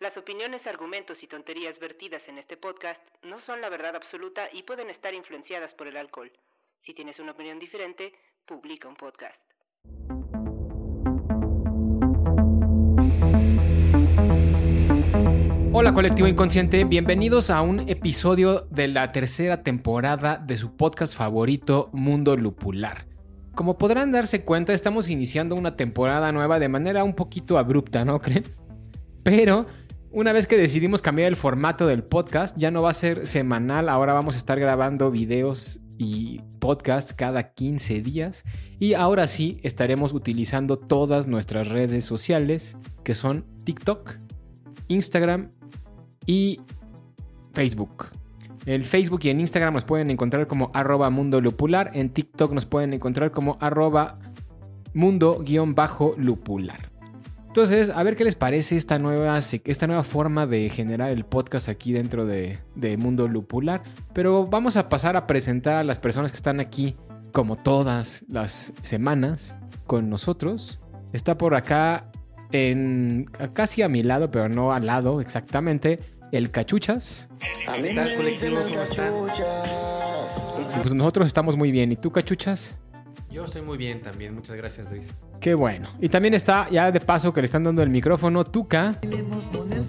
Las opiniones, argumentos y tonterías vertidas en este podcast no son la verdad absoluta y pueden estar influenciadas por el alcohol. Si tienes una opinión diferente, publica un podcast. Hola colectivo inconsciente, bienvenidos a un episodio de la tercera temporada de su podcast favorito Mundo Lupular. Como podrán darse cuenta, estamos iniciando una temporada nueva de manera un poquito abrupta, ¿no creen? Pero una vez que decidimos cambiar el formato del podcast, ya no va a ser semanal, ahora vamos a estar grabando videos y podcast cada 15 días y ahora sí estaremos utilizando todas nuestras redes sociales que son TikTok, Instagram y Facebook. En Facebook y en Instagram nos pueden encontrar como arroba mundo lupular, en TikTok nos pueden encontrar como arroba mundo-lupular. Entonces, a ver qué les parece esta nueva, esta nueva forma de generar el podcast aquí dentro de, Mundo Lupular. Pero vamos a pasar a presentar a las personas que están aquí, como todas las semanas, con nosotros. Está por acá, en, casi a mi lado, pero no al lado exactamente, el Cachuchas. ¿Qué tal, colectivo? Pues nosotros estamos muy bien. ¿Y tú, Cachuchas? Yo estoy muy bien también, muchas gracias Luis. Qué bueno. Y también está, ya de paso que le están dando el micrófono, Tuca.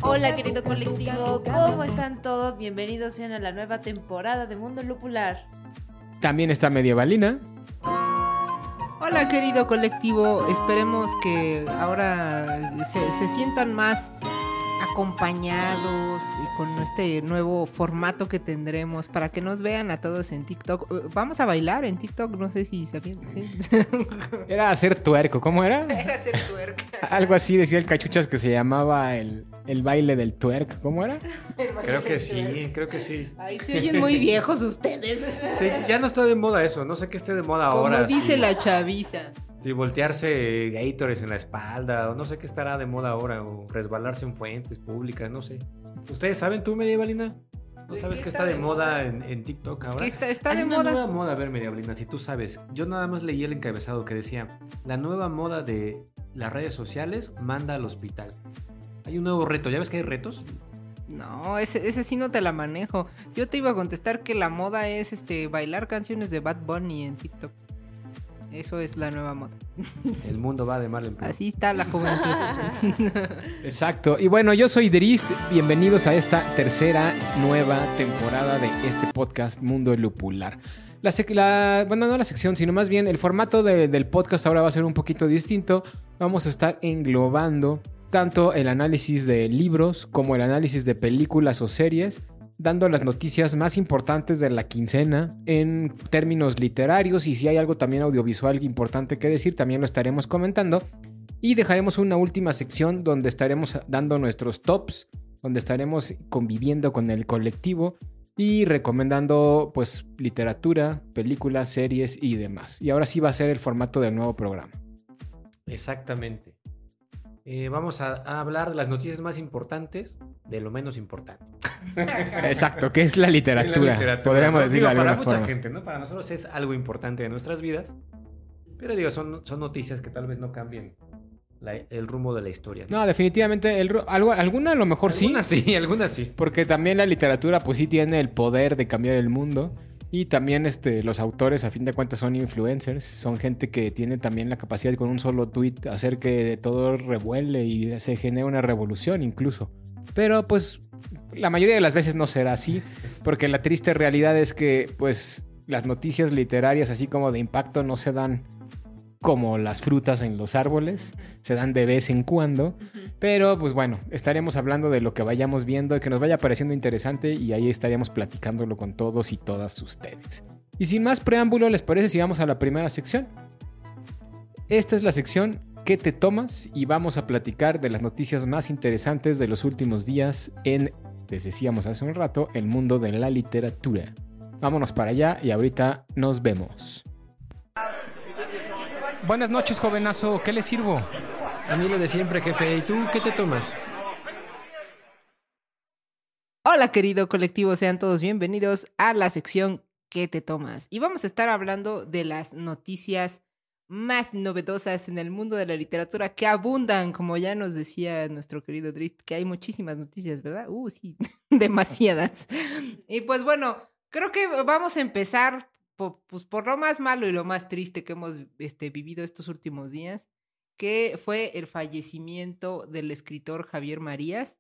Hola querido colectivo, ¿cómo están todos? Bienvenidos sean a la nueva temporada de Mundo Lupular. También está Medievalina. Hola querido colectivo, esperemos que ahora se, se sientan más acompañados y con este nuevo formato que tendremos para que nos vean a todos en TikTok. Uh, vamos a bailar en TikTok, no sé si sabían. Era hacer tuerco, ¿cómo era? Era hacer tuerco. Algo así decía el cachuchas que se llamaba el, baile del tuerco, ¿cómo era? Creo que sí, creo que sí. Ay, se oyen muy viejos ustedes. Sí, ya no está de moda eso, no sé qué esté de moda ahora. Como dice la chaviza. Sí, voltearse Gators en la espalda, o no sé qué estará de moda ahora, o resbalarse en fuentes públicas, no sé. ¿Ustedes saben tú, Medievalina? ¿No sabes qué está, de moda en, TikTok ahora? Está, está de una moda. nueva moda, a ver, Medievalina, si tú sabes. Yo nada más leí el encabezado que decía, la nueva moda de las redes sociales manda al hospital. Hay un nuevo reto, ¿ya ves que hay retos? No, ese, ese sí no te la manejo. Yo te iba a contestar que la moda es este bailar canciones de Bad Bunny en TikTok. Eso es la nueva moda. El mundo va de mal en peor. Así está la juventud. Exacto. Y bueno, yo soy Drist. Bienvenidos a esta tercera nueva temporada de este podcast Mundo Lupular. La, bueno, no la sección, sino más bien el formato del podcast ahora va a ser un poquito distinto. Vamos a estar englobando tanto el análisis de libros como el análisis de películas o series dando las noticias más importantes de la quincena en términos literarios y si hay algo también audiovisual importante que decir, también lo estaremos comentando. Y dejaremos una última sección donde estaremos dando nuestros tops, donde estaremos conviviendo con el colectivo y recomendando pues literatura, películas, series y demás. Y ahora sí va a ser el formato del nuevo programa. Exactamente. Eh, vamos a, hablar de las noticias más importantes de lo menos importante. Exacto, que es la literatura. Podríamos decir Para mucha gente, ¿no? Para nosotros es algo importante de nuestras vidas. Pero digo, son, son noticias que tal vez no cambien el rumbo de la historia. No, definitivamente, el, algo, alguna a lo mejor sí. Algunas sí, algunas sí. Porque también la literatura pues sí tiene el poder de cambiar el mundo. Y también este, los autores, a fin de cuentas, son influencers. Son gente que tiene también la capacidad de con un solo tweet hacer que todo revuele y se genere una revolución incluso. Pero pues la mayoría de las veces no será así, porque la triste realidad es que pues las noticias literarias así como de impacto no se dan como las frutas en los árboles, se dan de vez en cuando, pero pues bueno, estaremos hablando de lo que vayamos viendo y que nos vaya pareciendo interesante y ahí estaríamos platicándolo con todos y todas ustedes. Y sin más preámbulo, ¿les parece si vamos a la primera sección? Esta es la sección ¿Qué te tomas? Y vamos a platicar de las noticias más interesantes de los últimos días en les decíamos hace un rato, el mundo de la literatura. Vámonos para allá y ahorita nos vemos. Buenas noches, jovenazo. ¿Qué le sirvo? A mí lo de siempre, jefe. ¿Y tú qué te tomas? Hola querido colectivo, sean todos bienvenidos a la sección ¿Qué te tomas? Y vamos a estar hablando de las noticias más novedosas en el mundo de la literatura que abundan, como ya nos decía nuestro querido Drist, que hay muchísimas noticias, ¿verdad? Uh, sí, demasiadas. Y pues bueno, creo que vamos a empezar po- pues, por lo más malo y lo más triste que hemos este, vivido estos últimos días, que fue el fallecimiento del escritor Javier Marías.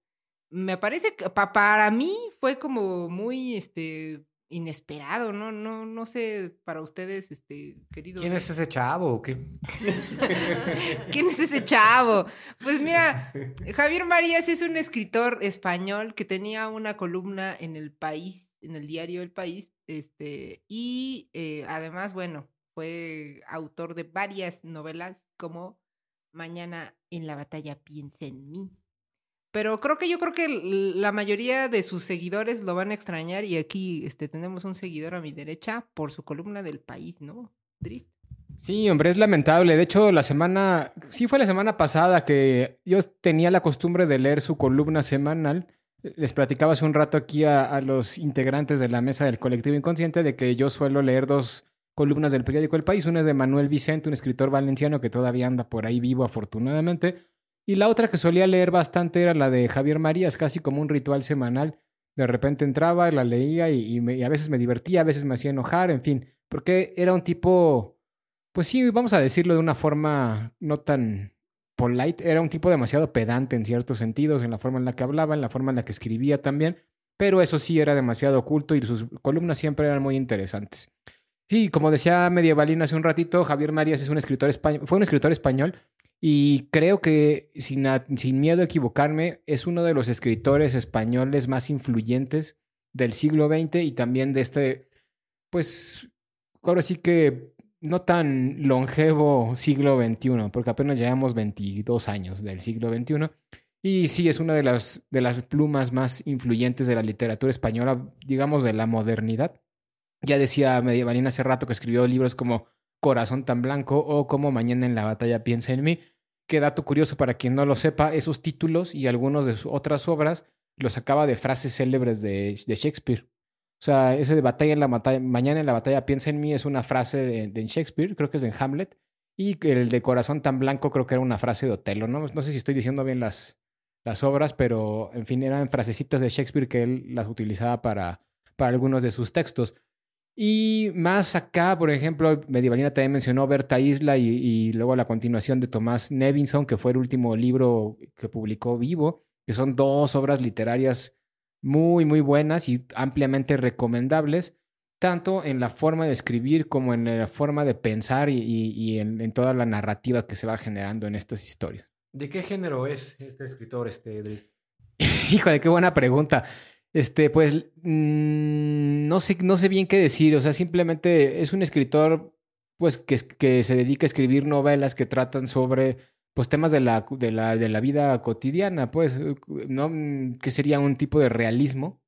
Me parece que pa- para mí fue como muy este inesperado, ¿no? No, no sé para ustedes, este, queridos. ¿Quién es ese chavo o qué? ¿Quién es ese chavo? Pues mira, Javier Marías es un escritor español que tenía una columna en el país, en el diario El País, este, y eh, además, bueno, fue autor de varias novelas como Mañana en la batalla piensa en mí. Pero creo que yo creo que la mayoría de sus seguidores lo van a extrañar y aquí este, tenemos un seguidor a mi derecha por su columna del país, ¿no? Triste. Sí, hombre, es lamentable. De hecho, la semana, sí fue la semana pasada que yo tenía la costumbre de leer su columna semanal. Les platicaba hace un rato aquí a, los integrantes de la mesa del colectivo inconsciente de que yo suelo leer dos columnas del periódico El País. Una es de Manuel Vicente, un escritor valenciano que todavía anda por ahí vivo afortunadamente. Y la otra que solía leer bastante era la de Javier Marías, casi como un ritual semanal. De repente entraba, la leía y, y me- y a veces me divertía, a veces me hacía enojar, en fin, porque era un tipo pues sí, vamos a decirlo de una forma no tan polite. Era un tipo demasiado pedante en ciertos sentidos, en la forma en la que hablaba, en la forma en la que escribía también. Pero eso sí era demasiado oculto y sus columnas siempre eran muy interesantes. Sí, como decía Medievalina hace un ratito, Javier Marías es un escritor español, fue un escritor español y creo que sin, sin miedo a equivocarme, es uno de los escritores españoles más influyentes del siglo XX y también de este, pues, ahora sí que no tan longevo siglo XXI, porque apenas llevamos 22 años del siglo XXI. Y sí, es una de las, de las plumas más influyentes de la literatura española, digamos, de la modernidad. Ya decía Medievalina hace rato que escribió libros como Corazón tan blanco o como Mañana en la batalla piensa en mí. Que dato curioso para quien no lo sepa, esos títulos y algunos de sus otras obras los sacaba de frases célebres de, de Shakespeare. O sea, ese de batalla en la batalla, mañana en la batalla piensa en mí es una frase de, Shakespeare, creo que es de Hamlet. Y el de corazón tan blanco creo que era una frase de Otelo, ¿no? No sé si estoy diciendo bien las, las obras, pero en fin, eran frasecitas de Shakespeare que él las utilizaba para, para algunos de sus textos. Y más acá, por ejemplo, Medievalina también mencionó Berta Isla y, y luego la continuación de Tomás Nevinson, que fue el último libro que publicó vivo, que son dos obras literarias muy, muy buenas y ampliamente recomendables, tanto en la forma de escribir como en la forma de pensar y, y- y en, en toda la narrativa que se va generando en estas historias. ¿De qué género es este escritor, este Driss? Híjole, qué buena pregunta. Este, pues, mm, no sé, no sé bien qué decir. O sea, simplemente es un escritor, pues, que, es- que se dedica a escribir novelas que tratan sobre, pues, temas de la, de la, de la vida cotidiana, pues, ¿no? Mm, Que sería un tipo de realismo.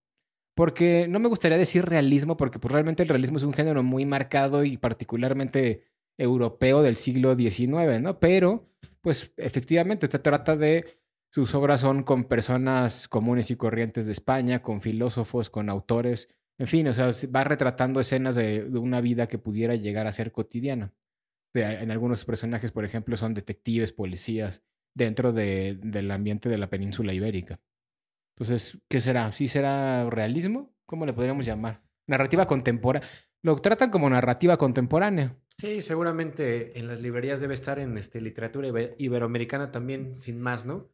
Porque no me gustaría decir realismo, porque pues realmente el realismo es un género muy marcado y particularmente europeo del siglo XIX, ¿no? Pero, pues, efectivamente, se trata de sus obras son con personas comunes y corrientes de España, con filósofos, con autores, en fin, o sea, se va retratando escenas de, de una vida que pudiera llegar a ser cotidiana. En algunos personajes, por ejemplo, son detectives, policías, dentro de- del ambiente de la península ibérica. Entonces, ¿qué será? ¿Sí será realismo? ¿Cómo le podríamos llamar? Narrativa contemporánea. Lo tratan como narrativa contemporánea. Sí, seguramente en las librerías debe estar en este, literatura ibe- iberoamericana también, sin más, ¿no?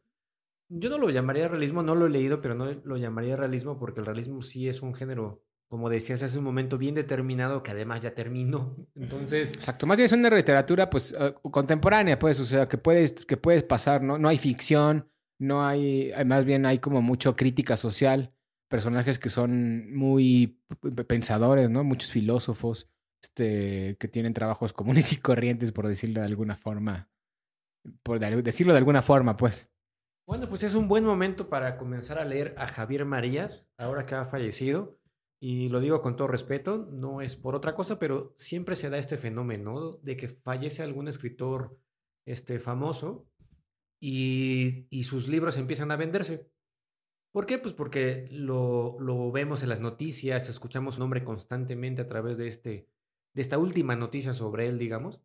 Yo no lo llamaría realismo, no lo he leído, pero no lo llamaría realismo porque el realismo sí es un género, como decías hace un momento, bien determinado que además ya terminó. Entonces, Exacto, más bien es una literatura pues eh, contemporánea, pues, o sea, que puedes, que puedes pasar, ¿no? No hay ficción, no hay, hay- más bien hay como mucho crítica social, personajes que son muy pensadores, ¿no? Muchos filósofos, este, que tienen trabajos comunes y corrientes, por decirlo de alguna forma, por de- decirlo de alguna forma, pues. Bueno, pues es un buen momento para comenzar a leer a Javier Marías, ahora que ha fallecido. Y lo digo con todo respeto, no es por otra cosa, pero siempre se da este fenómeno de que fallece algún escritor este, famoso y, y sus libros empiezan a venderse. ¿Por qué? Pues porque lo, lo vemos en las noticias, escuchamos su nombre constantemente a través de, este, de esta última noticia sobre él, digamos.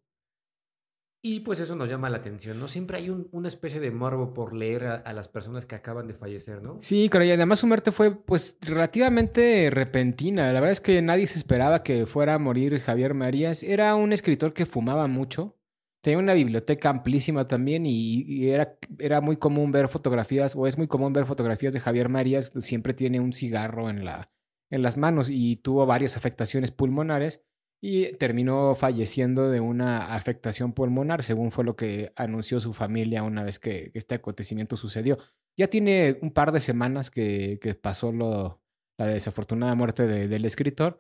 Y pues eso nos llama la atención, ¿no? Siempre hay un- una especie de morbo por leer a, las personas que acaban de fallecer, ¿no? Sí, pero y además su muerte fue pues relativamente repentina. La verdad es que nadie se esperaba que fuera a morir Javier Marías. Era un escritor que fumaba mucho. Tenía una biblioteca amplísima también y, y era, era muy común ver fotografías, o es muy común ver fotografías de Javier Marías. Siempre tiene un cigarro en, la, en las manos y tuvo varias afectaciones pulmonares y terminó falleciendo de una afectación pulmonar, según fue lo que anunció su familia una vez que este acontecimiento sucedió. Ya tiene un par de semanas que, pasó lo, la desafortunada muerte de- del escritor.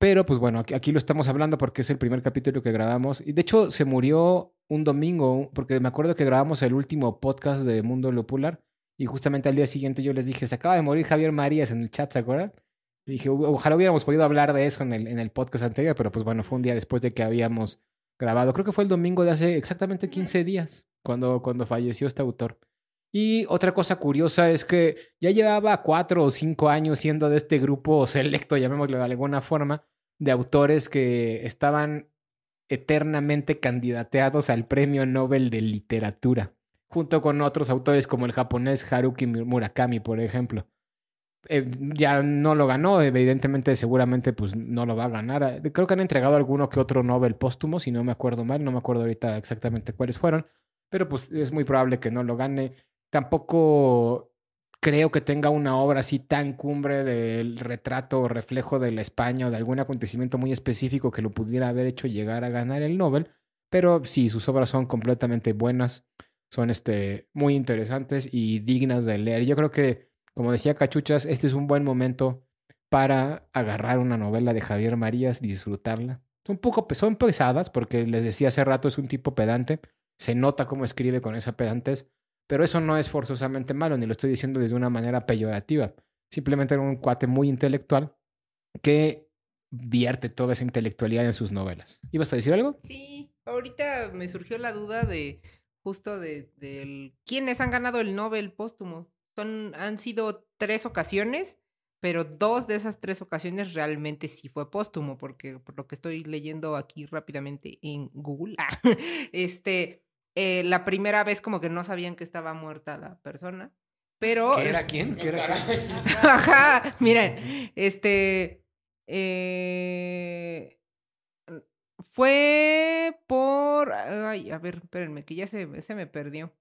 Pero pues bueno, aquí, aquí lo estamos hablando porque es el primer capítulo que grabamos. Y de hecho se murió un domingo, porque me acuerdo que grabamos el último podcast de Mundo Lupular. Y justamente al día siguiente yo les dije, se acaba de morir Javier Marías en el chat, ¿se acuerdan? Dije, "O- ojalá hubiéramos podido hablar de eso en el, en el podcast anterior, pero pues bueno, fue un día después de que habíamos grabado. Creo que fue el domingo de hace exactamente 15 días cuando, cuando falleció este autor. Y otra cosa curiosa es que ya llevaba cuatro o cinco años siendo de este grupo selecto, llamémoslo de alguna forma, de autores que estaban eternamente candidateados al Premio Nobel de Literatura, junto con otros autores como el japonés Haruki Murakami, por ejemplo. Eh, ya no lo ganó, evidentemente, seguramente pues no lo va a ganar. Creo que han entregado alguno que otro Nobel póstumo, si no me acuerdo mal, no me acuerdo ahorita exactamente cuáles fueron, pero pues es muy probable que no lo gane. Tampoco creo que tenga una obra así tan cumbre del retrato o reflejo de la España o de algún acontecimiento muy específico que lo pudiera haber hecho llegar a ganar el Nobel, pero sí, sus obras son completamente buenas, son este, muy interesantes y dignas de leer. Yo creo que, como decía Cachuchas, este es un buen momento para agarrar una novela de Javier Marías, disfrutarla. Son poco son pesadas, porque les decía hace rato, es un tipo pedante, se nota cómo escribe con esa pedantez, pero eso no es forzosamente malo, ni lo estoy diciendo desde una manera peyorativa. Simplemente era un cuate muy intelectual que vierte toda esa intelectualidad en sus novelas. ¿Ibas a decir algo? Sí, ahorita me surgió la duda de justo de, quiénes han ganado el Nobel póstumo. Son, han sido tres ocasiones, pero dos de esas tres ocasiones realmente sí fue póstumo, porque por lo que estoy leyendo aquí rápidamente en Google, ah, este, eh, la primera vez como que no sabían que estaba muerta la persona, pero... ¿Qué era quién? ¿Qué era quién? Ajá, miren, este eh, fue por ay, a ver, espérenme, que ya se, se me perdió.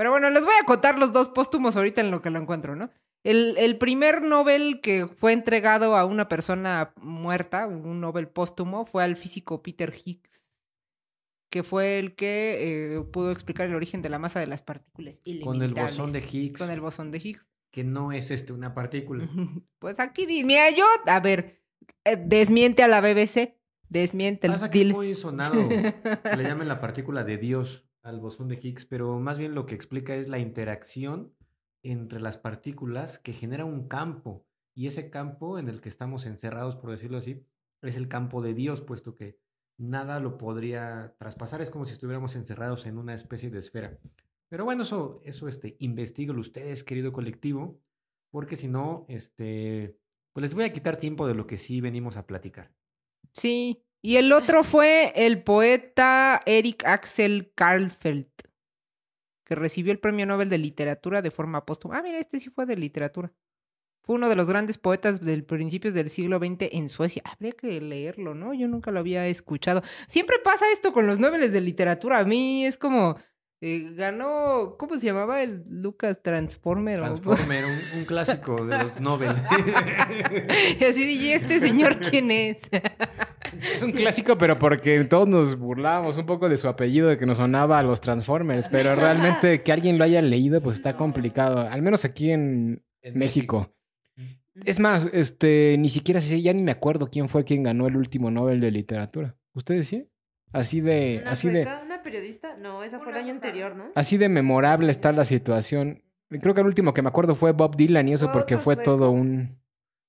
Pero bueno, les voy a contar los dos póstumos ahorita en lo que lo encuentro, ¿no? El, el primer Nobel que fue entregado a una persona muerta, un Nobel póstumo, fue al físico Peter Higgs, que fue el que eh, pudo explicar el origen de la masa de las partículas Con el bosón de. Higgs, Con el bosón de Higgs. que no es este una partícula. Pues aquí, mira, yo, a ver, eh, desmiente a la BBC, desmiente Pasa que es muy sonado que le llamen la partícula de Dios al bosón de Higgs, pero más bien lo que explica es la interacción entre las partículas que genera un campo. Y ese campo en el que estamos encerrados, por decirlo así, es el campo de Dios, puesto que nada lo podría traspasar. Es como si estuviéramos encerrados en una especie de esfera. Pero bueno, eso, eso este, investíguenlo ustedes, querido colectivo, porque si no, este, pues les voy a quitar tiempo de lo que sí venimos a platicar. Sí, y el otro fue el poeta Eric Axel Karlfeldt, que recibió el Premio Nobel de Literatura de forma póstuma. Ah, mira, este sí fue de literatura. Fue uno de los grandes poetas del principios del siglo XX en Suecia. Habría que leerlo, ¿no? Yo nunca lo había escuchado. Siempre pasa esto con los Nobeles de literatura. A mí es como eh, ganó, ¿cómo se llamaba el Lucas Transformer? o- Transformer, un, un clásico de los Nobel. y así dije, ¿y este señor quién es? Es un clásico, pero porque todos nos burlábamos un poco de su apellido, de que nos sonaba a los Transformers, pero realmente que alguien lo haya leído, pues está complicado, al menos aquí en En México. Es más, este, ni siquiera sé, ya ni me acuerdo quién fue quien ganó el último Nobel de literatura. ¿Ustedes sí? Así de, Una así de, una periodista? No, esa fue el año anterior, ¿no? Así de memorable está la situación. Creo que el último que me acuerdo fue Bob Dylan y eso Fue porque fue sueco. todo un...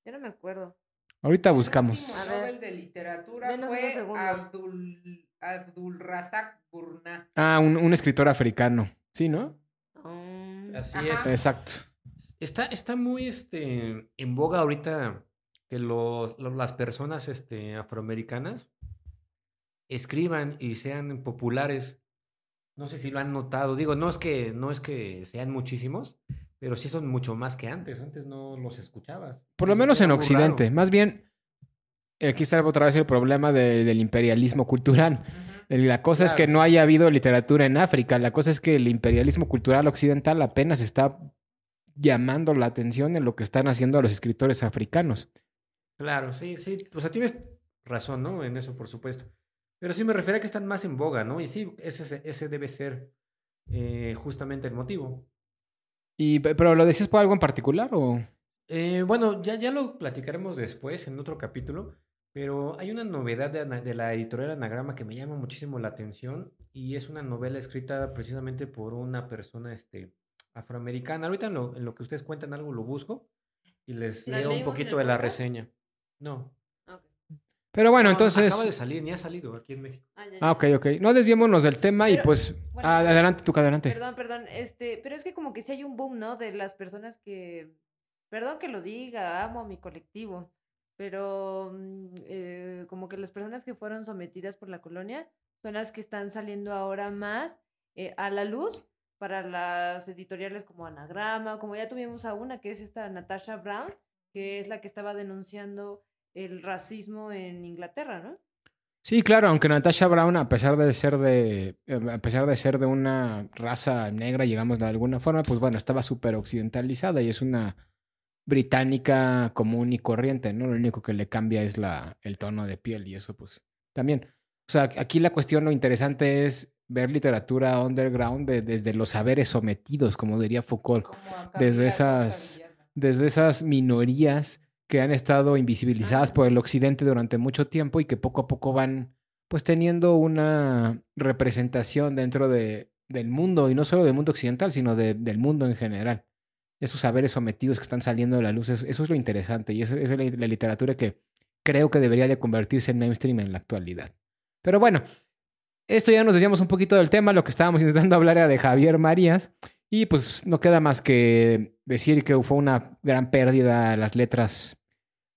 Yo no me acuerdo. Ahorita El buscamos. ver. Nobel de literatura fue. Abdul, Abdul Razak Gurnah. Ah, un, un escritor africano. Sí, ¿no? Um, Así Ajá. es. Exacto. Está, está muy este, en boga ahorita que los, lo- las personas este, afroamericanas escriban y sean populares. No sé si lo han notado. Digo, no es que, no es que sean muchísimos, pero sí son mucho más que antes. Antes no los escuchabas. Por lo Eso menos en Occidente. raro. Más bien, aquí está otra vez el problema de- del imperialismo cultural. La cosa es que no haya habido literatura en África. La cosa es que el imperialismo cultural occidental apenas está llamando la atención en lo que están haciendo a los escritores africanos. Claro, sí, sí. O sea, tienes razón, ¿no? En eso, por supuesto. Pero sí me refiero a que están más en boga, ¿no? Y sí, ese, ese debe ser eh, justamente el motivo. Y, pe- ¿Pero lo decías por algo en particular o...? Eh, bueno, ya, ya lo platicaremos después en otro capítulo, pero hay una novedad de, la editorial Anagrama que me llama muchísimo la atención y es una novela escrita precisamente por una persona este, afroamericana. Ahorita en lo, en lo que ustedes cuentan algo lo busco y les ¿La leo un poquito de la reseña. No. Pero bueno, No, entonces... Acaba de salir, ni ha salido aquí en México. Ah, ya, Ah, ya. ok, ok. No desviémonos del tema y pues... bueno, ah, adelante, tú, adelante. Perdón, perdón, este, pero es que como que sí hay un boom, ¿no? De las personas que, perdón que lo diga, amo a mi colectivo, pero mm, eh, como que las personas que fueron sometidas por la colonia son las que están saliendo ahora más eh, a la luz para las editoriales como Anagrama, como ya tuvimos a una que es esta Natasha Brown, que es la que estaba denunciando el racismo en Inglaterra, ¿no? Sí, claro, aunque Natasha Brown, a pesar de ser de, eh, a pesar de ser de una raza negra, digamos de alguna forma, pues bueno, estaba súper occidentalizada y es una británica común y corriente, ¿no? Lo único que le cambia es la, el tono de piel y eso, pues, también. O sea, aquí la cuestión, lo interesante es ver literatura underground de- desde los saberes sometidos, como diría Foucault, Como Desde esas- desde esas minorías que han estado invisibilizadas por el occidente durante mucho tiempo y que poco a poco van pues teniendo una representación dentro de, del mundo y no solo del mundo occidental, sino de- del mundo en general. Esos saberes sometidos que están saliendo de la luz, eso, eso es lo interesante y eso, esa es la, la literatura que creo que debería de convertirse en mainstream en la actualidad. Pero bueno, esto ya nos decíamos un poquito del tema, lo que estábamos intentando hablar era de Javier Marías y pues no queda más que decir que fue una gran pérdida las letras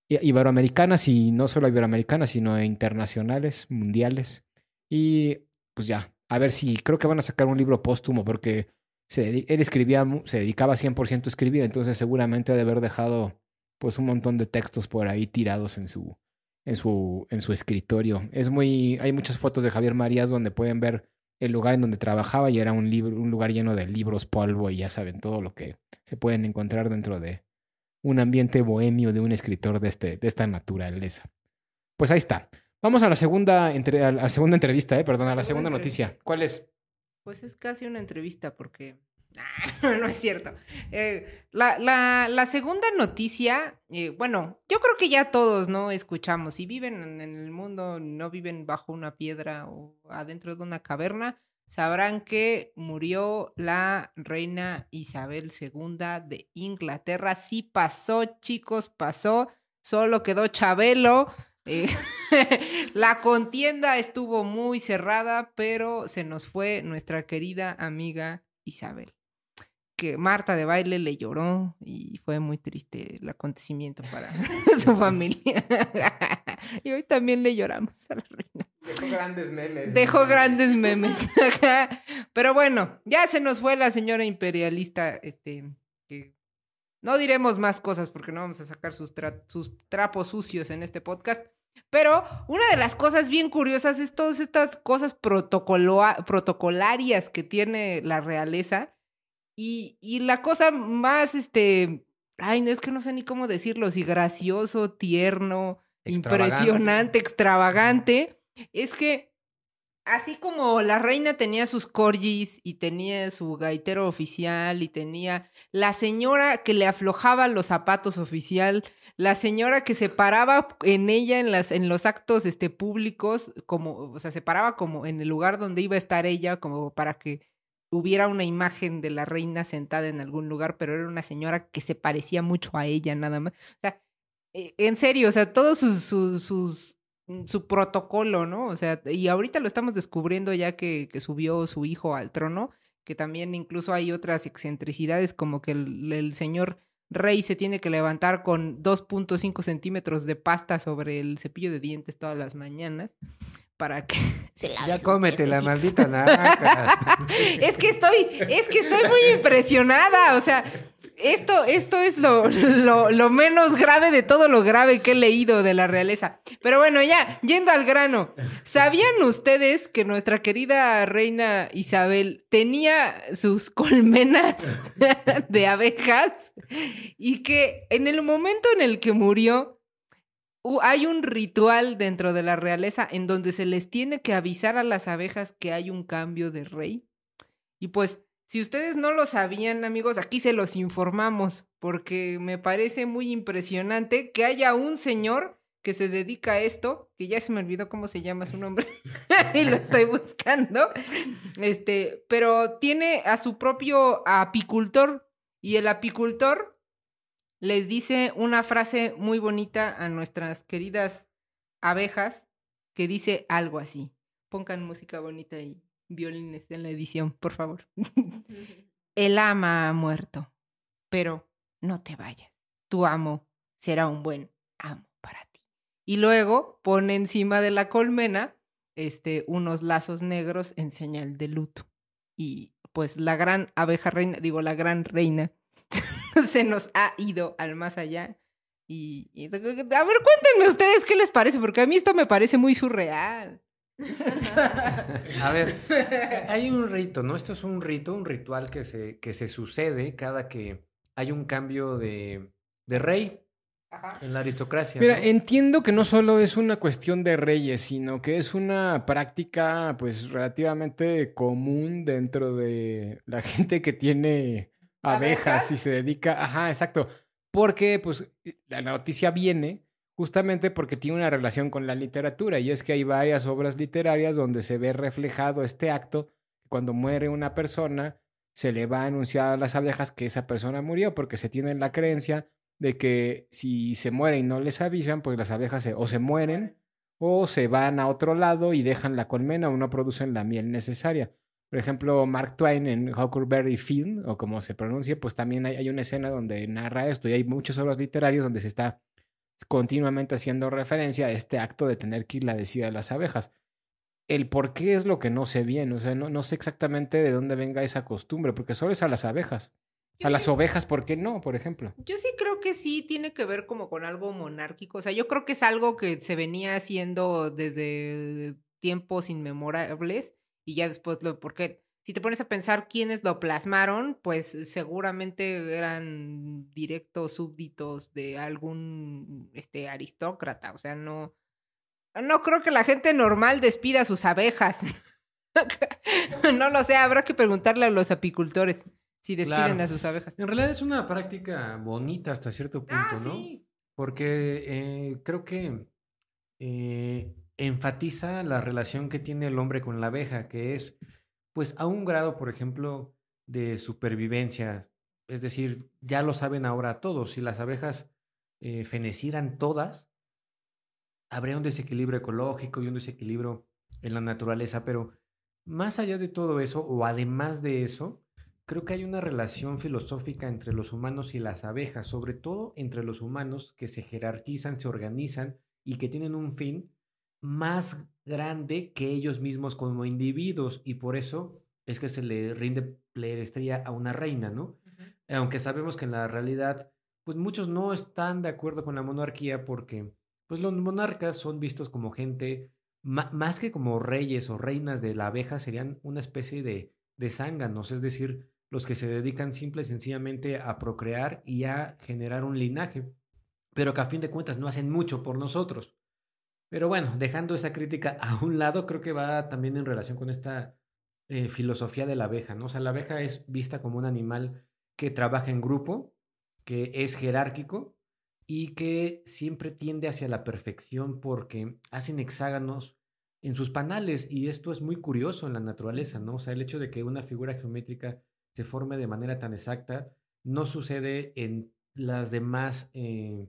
iberoamericanas y no solo iberoamericanas, sino internacionales, mundiales. Y pues ya, a ver si creo que van a sacar un libro póstumo porque se él escribía, se dedicaba 100% a escribir, entonces seguramente ha de haber dejado pues un montón de textos por ahí tirados en su en su en su escritorio. Es muy hay muchas fotos de Javier Marías donde pueden ver el lugar en donde trabajaba y era un libro un lugar lleno de libros, polvo y ya saben todo lo que se pueden encontrar dentro de un ambiente bohemio de un escritor de, este, de esta naturaleza. Pues ahí está. Vamos a la segunda, entre, a la segunda entrevista, eh, perdón, a la segunda segunda noticia. ¿Cuál es? Pues es casi una entrevista porque... Ah, no es cierto. Eh, la, la- la segunda noticia, eh, bueno, yo creo que ya todos, ¿no? Escuchamos. Si viven en, en el mundo, no viven bajo una piedra o adentro de una caverna, sabrán que murió la reina Isabel II de Inglaterra. Sí pasó, chicos, pasó. Solo quedó Chabelo. Eh, la contienda estuvo muy cerrada, pero se nos fue nuestra querida amiga Isabel. Que Marta de baile le lloró y fue muy triste el acontecimiento para su familia. y hoy también le lloramos a la reina. Dejó grandes memes. Dejó grandes memes. Pero bueno, ya se nos fue la señora imperialista, este, que no diremos más cosas porque no vamos a sacar sus, tra- sus trapos sucios en este podcast. Pero una de las cosas bien curiosas es todas estas cosas protocolo- protocolarias que tiene la realeza. Y, y la cosa más, este, ay, no es que no sé ni cómo decirlo, si gracioso, tierno, Extravagante. impresionante, extravagante, es que así como la reina tenía sus corgis y tenía su gaitero oficial y tenía la señora que le aflojaba los zapatos oficial, la señora que se paraba en ella en, las, en los actos este, públicos, como, o sea, se paraba como en el lugar donde iba a estar ella, como para que hubiera una imagen de la reina sentada en algún lugar, pero era una señora que se parecía mucho a ella nada más. O sea, eh, en serio, o sea, todos sus, sus, su protocolo, ¿no? O sea, y ahorita lo estamos descubriendo ya que, que subió su hijo al trono, que también incluso hay otras excentricidades como que el, el señor rey se tiene que levantar con 2.5 centímetros de pasta sobre el cepillo de dientes todas las mañanas para que se Ya cómete la maldita naranja. es que estoy, es que estoy muy impresionada, o sea, esto, esto es lo, lo, menos grave de todo lo grave que he leído de la realeza. Pero bueno, ya, yendo al grano. ¿Sabían ustedes que nuestra querida reina Isabel tenía sus colmenas de abejas? Y que en el momento en el que murió, hay un ritual dentro de la realeza en donde se les tiene que avisar a las abejas que hay un cambio de rey. Y pues si ustedes no lo sabían, amigos, aquí se los informamos, porque me parece muy impresionante que haya un señor que se dedica a esto, que ya se me olvidó cómo se llama su nombre y lo estoy buscando. Este, pero tiene a su propio apicultor y el apicultor les dice una frase muy bonita a nuestras queridas abejas que dice algo así. Pongan música bonita ahí violines en la edición, por favor. El ama ha muerto, pero no te vayas. Tu amo será un buen amo para ti. Y luego pone encima de la colmena este, unos lazos negros en señal de luto. Y pues la gran abeja reina, digo, la gran reina, se nos ha ido al más allá. Y, y, a ver, cuéntenme ustedes qué les parece, porque a mí esto me parece muy surreal. A ver, hay un rito, ¿no? Esto es un rito, un ritual que se, que se sucede cada que hay un cambio de, de rey en la aristocracia. Mira, entiendo que no solo es una cuestión de reyes, sino que es una práctica, pues, relativamente común dentro de la gente que tiene abejas y se dedica. Ajá, exacto. Porque, pues, la noticia viene justamente porque tiene una relación con la literatura y es que hay varias obras literarias donde se ve reflejado este acto, cuando muere una persona, se le va a anunciar a las abejas que esa persona murió porque se tiene la creencia de que si se muere y no les avisan, pues las abejas o se mueren o se van a otro lado y dejan la colmena o no producen la miel necesaria. Por ejemplo, Mark Twain en Huckleberry Finn, o como se pronuncia, pues también hay una escena donde narra esto y hay muchas obras literarias donde se está continuamente haciendo referencia a este acto de tener que ir la decida de las abejas. El por qué es lo que no sé bien, o sea, no, no sé exactamente de dónde venga esa costumbre, porque solo es a las abejas. a las ovejas, ¿por qué no, por ejemplo? Yo sí creo que sí tiene que ver como con algo monárquico. O sea, yo creo que es algo que se venía haciendo desde tiempos inmemorables y ya después lo, porque si te pones a pensar quiénes lo plasmaron, pues seguramente eran directos súbditos de algún este, aristócrata. O sea, no, no creo que la gente normal despida a sus abejas. no lo sé, habrá que preguntarle a los apicultores si despiden a sus abejas. En realidad es una práctica bonita hasta cierto ah, punto, ¿no? Porque eh, creo que eh, enfatiza la relación que tiene el hombre con la abeja, que es pues a un grado, por ejemplo, de supervivencia. Es decir, ya lo saben ahora todos. Si las abejas eh, fenecieran todas, habría un desequilibrio ecológico y un desequilibrio en la naturaleza. Pero más allá de todo eso, o además de eso, creo que hay una relación filosófica entre los humanos y las abejas, sobre todo entre los humanos que se jerarquizan, se organizan y que tienen un fin más grande que ellos mismos como individuos y por eso es que se le rinde pleistría a una reina, ¿no? Aunque sabemos que en la realidad, pues muchos no están de acuerdo con la monarquía porque, pues los monarcas son vistos como gente, más que como reyes o reinas de la abeja, serían una especie de, de zánganos, es decir, los que se dedican simple y sencillamente a procrear y a generar un linaje, pero que a fin de cuentas no hacen mucho por nosotros. Pero bueno, dejando esa crítica a un lado, creo que va también en relación con esta eh, filosofía de la abeja, ¿no? O sea, la abeja es vista como un animal que trabaja en grupo, que es jerárquico y que siempre tiende hacia la perfección porque hacen hexágonos en sus panales y esto es muy curioso en la naturaleza, ¿no? O sea, el hecho de que una figura geométrica se forme de manera tan exacta no sucede en las demás, eh,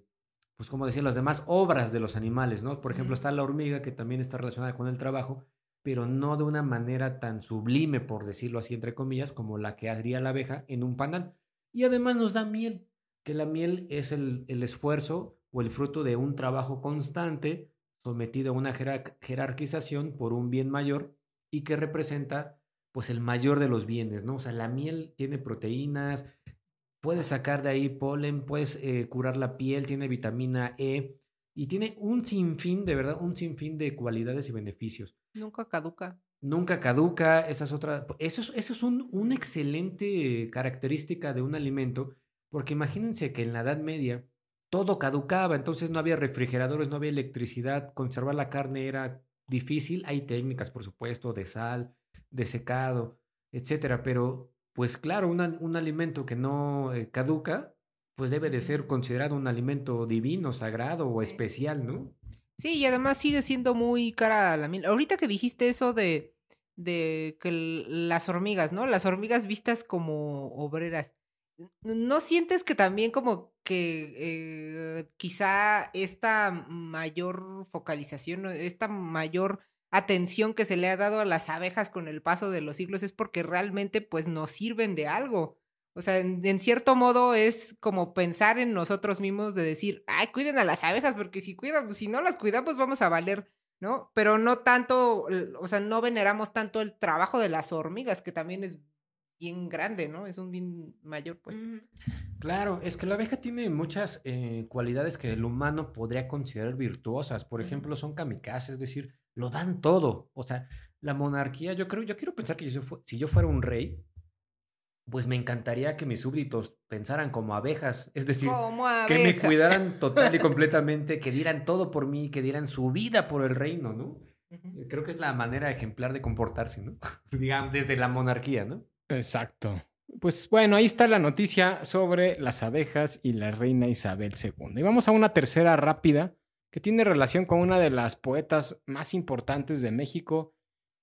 pues como decía, las demás obras de los animales, ¿no? Por ejemplo, está la hormiga que también está relacionada con el trabajo, pero no de una manera tan sublime, por decirlo así, entre comillas, como la que haría la abeja en un panal. Y además nos da miel, que la miel es el, el esfuerzo o el fruto de un trabajo constante sometido a una jerarquización por un bien mayor y que representa pues el mayor de los bienes, ¿no? O sea, la miel tiene proteínas, puedes sacar de ahí polen, puedes eh, curar la piel, tiene vitamina E y tiene un sinfín, de verdad, un sinfín de cualidades y beneficios. Nunca caduca. Nunca caduca, esa es otra, eso es, eso es un, una excelente característica de un alimento, porque imagínense que en la Edad Media todo caducaba, entonces no había refrigeradores, no había electricidad, conservar la carne era difícil, hay técnicas, por supuesto, de sal, de secado, etcétera, pero pues claro, un alimento que no eh, caduca, pues debe de ser considerado un alimento divino, sagrado o especial, ¿no? Sí, y además sigue siendo muy cara la miel. Ahorita que dijiste eso de, de que las hormigas, ¿no? Las hormigas vistas como obreras. ¿No sientes que también como que eh, quizá esta mayor focalización, esta mayor atención que se le ha dado a las abejas con el paso de los siglos es porque realmente pues nos sirven de algo. O sea, en, cierto modo es como pensar en nosotros mismos de decir, ay, cuiden a las abejas, porque si cuidan, si no las cuidamos vamos a valer, ¿no? Pero no tanto, o sea, no veneramos tanto el trabajo de las hormigas, que también es bien grande, ¿no? Es un bien mayor, pues. Claro, es que la abeja tiene muchas eh, cualidades que el humano podría considerar virtuosas. Por ejemplo, son kamikazes, es decir, lo dan todo. O sea, la monarquía, yo creo, yo quiero pensar que si yo fuera un rey, pues me encantaría que mis súbditos pensaran como abejas, es decir, que me cuidaran total y completamente, que dieran todo por mí, que dieran su vida por el reino, ¿no? Creo que es la manera ejemplar de comportarse, ¿no? Digamos, desde la monarquía, ¿no? Exacto. Pues bueno, ahí está la noticia sobre las abejas y la reina Isabel II. Y vamos a una tercera rápida que tiene relación con una de las poetas más importantes de México,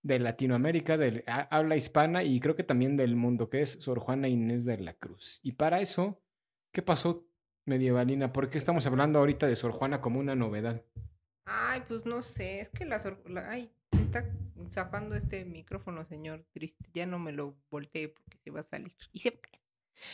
de Latinoamérica, de habla hispana y creo que también del mundo, que es Sor Juana Inés de la Cruz. Y para eso, ¿qué pasó, medievalina? ¿Por qué estamos hablando ahorita de Sor Juana como una novedad? Ay, pues no sé, es que la Sor... Ay, se está zafando este micrófono, señor triste. Ya no me lo volteé porque se va a salir. Y se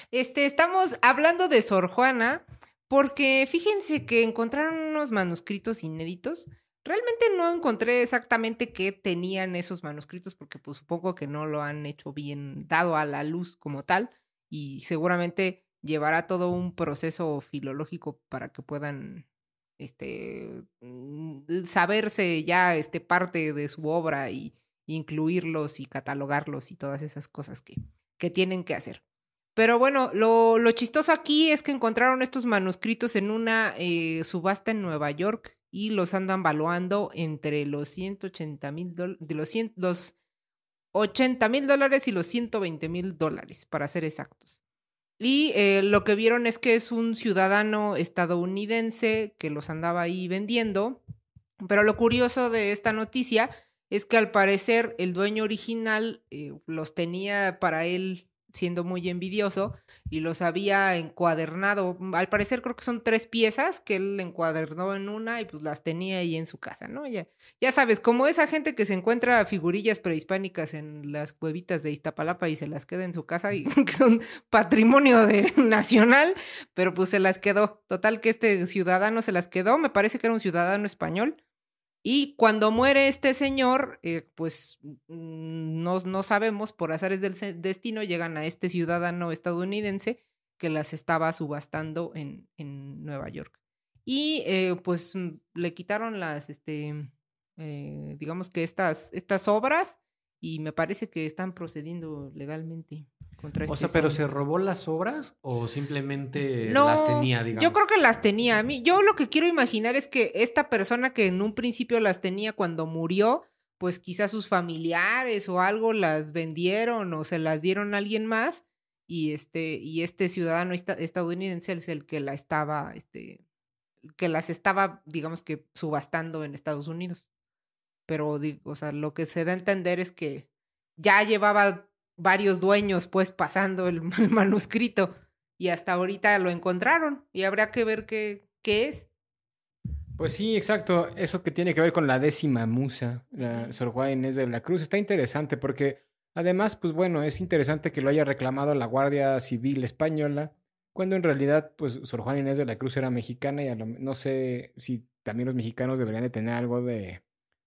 Este, estamos hablando de Sor Juana porque fíjense que encontraron unos manuscritos inéditos. Realmente no encontré exactamente qué tenían esos manuscritos porque pues supongo que no lo han hecho bien dado a la luz como tal y seguramente llevará todo un proceso filológico para que puedan este mm, saberse ya este parte de su obra y incluirlos y catalogarlos y todas esas cosas que, que tienen que hacer. Pero bueno, lo, lo, chistoso aquí es que encontraron estos manuscritos en una eh, subasta en Nueva York y los andan valuando entre los 180 mil de los, 100, los 80 mil dólares y los 120 mil dólares, para ser exactos. Y eh, lo que vieron es que es un ciudadano estadounidense que los andaba ahí vendiendo. Pero lo curioso de esta noticia es que al parecer el dueño original eh, los tenía para él siendo muy envidioso y los había encuadernado. Al parecer creo que son tres piezas que él encuadernó en una y pues las tenía ahí en su casa, ¿no? Ya, ya sabes, como esa gente que se encuentra figurillas prehispánicas en las cuevitas de Iztapalapa y se las queda en su casa y que son patrimonio nacional, pero pues se las quedó. Total que este ciudadano se las quedó, me parece que era un ciudadano español y cuando muere este señor, eh, pues mm, no, no, sabemos, por azares del destino, llegan a este ciudadano estadounidense que las estaba subastando en, en Nueva York. Y eh, pues mm, le quitaron las, este, eh, digamos que estas, estas obras y me parece que están procediendo legalmente contra este O sea, pero ¿se robó las obras o simplemente No, las tenía, digamos? Yo creo que las tenía. A mí, yo lo que quiero imaginar es que esta persona que en un principio las tenía cuando murió, pues quizás sus familiares o algo las vendieron o se las dieron a alguien más y este y este ciudadano esta- estadounidense es el que la estaba este que las estaba digamos que subastando en Estados Unidos. Pero o sea, lo que se da a entender es que ya llevaba varios dueños pues pasando el, el manuscrito y hasta ahorita lo encontraron y habrá que ver qué, qué es. Pues sí, exacto. Eso que tiene que ver con la décima musa, la Sor Juana Inés de la Cruz, está interesante porque además, pues bueno, es interesante que lo haya reclamado la Guardia Civil Española, cuando en realidad, pues Sor Juana Inés de la Cruz era mexicana y a lo- no sé si también los mexicanos deberían de tener algo de,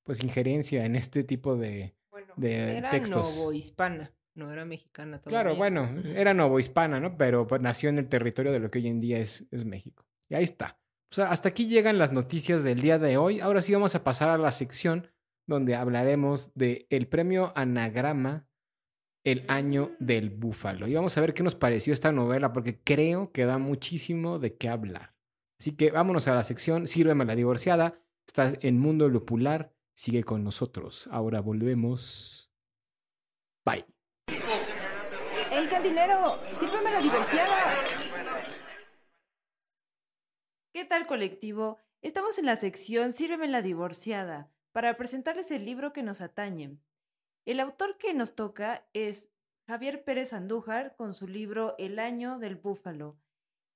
pues, injerencia en este tipo de... Bueno, de era textos. novohispana, no era mexicana todavía. Claro, bueno, era novohispana, ¿no? Pero pues, nació en el territorio de lo que hoy en día es, es México. Y ahí está. O sea, hasta aquí llegan las noticias del día de hoy. Ahora sí vamos a pasar a la sección donde hablaremos del el premio Anagrama El año del búfalo. Y vamos a ver qué nos pareció esta novela, porque creo que da muchísimo de qué hablar. Así que vámonos a la sección Sírveme la divorciada. Estás en Mundo Lupular. Sigue con nosotros. Ahora volvemos. Bye. ¡Ey, cantinero! ¡Sírveme la divorciada! ¿Qué tal colectivo? Estamos en la sección Sírveme la divorciada para presentarles el libro que nos atañe. El autor que nos toca es Javier Pérez Andújar con su libro El año del búfalo.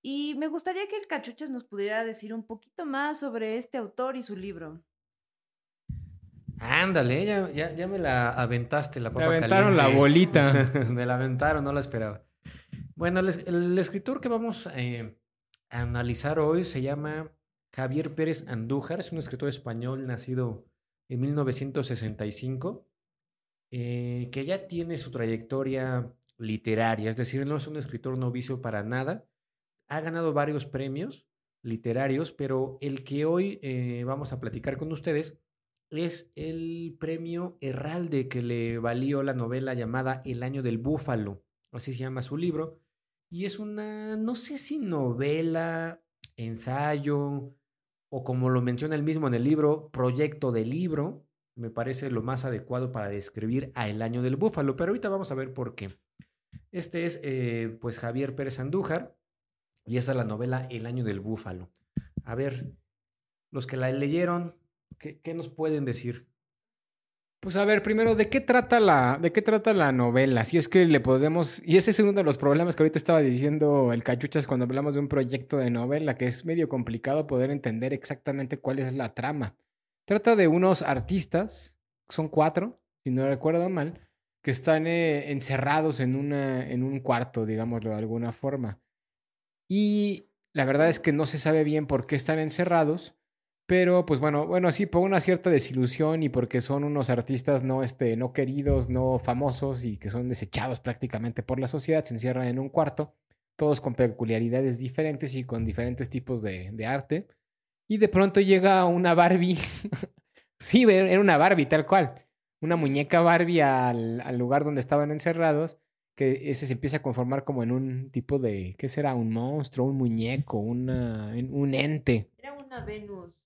Y me gustaría que el Cachuchas nos pudiera decir un poquito más sobre este autor y su libro. Ándale, ya, ya, ya me la aventaste, la Me papa aventaron la bolita. me la aventaron, no la esperaba. Bueno, el escritor que vamos eh, a analizar hoy se llama Javier Pérez Andújar, es un escritor español nacido en 1965, eh, que ya tiene su trayectoria literaria, es decir, no es un escritor novicio para nada, ha ganado varios premios literarios, pero el que hoy eh, vamos a platicar con ustedes es el premio Herralde que le valió la novela llamada El año del búfalo, así se llama su libro, y es una, no sé si novela, ensayo, o como lo menciona él mismo en el libro, proyecto de libro, me parece lo más adecuado para describir a El año del búfalo, pero ahorita vamos a ver por qué. Este es eh, pues Javier Pérez Andújar y esta es la novela El año del búfalo. A ver, los que la leyeron, ¿qué, nos pueden decir? Pues a ver, primero, ¿de qué trata la, de qué trata la novela? Si es que le podemos, y ese es uno de los problemas que ahorita estaba diciendo el Cachuchas cuando hablamos de un proyecto de novela, que es medio complicado poder entender exactamente cuál es la trama. Trata de unos artistas, son cuatro, si no recuerdo mal, que están eh, encerrados en, una, en un cuarto, digámoslo de alguna forma. Y la verdad es que no se sabe bien por qué están encerrados, pero pues bueno, bueno, sí, por una cierta desilusión y porque son unos artistas no, este, no queridos, no famosos y que son desechados prácticamente por la sociedad, se encierran en un cuarto, todos con peculiaridades diferentes y con diferentes tipos de, arte. Y de pronto llega una Barbie, sí, era una Barbie tal cual, una muñeca Barbie al, al lugar donde estaban encerrados, que ese se empieza a conformar como en un tipo de, ¿qué será? Un monstruo, un muñeco, una, un ente. Era una Venus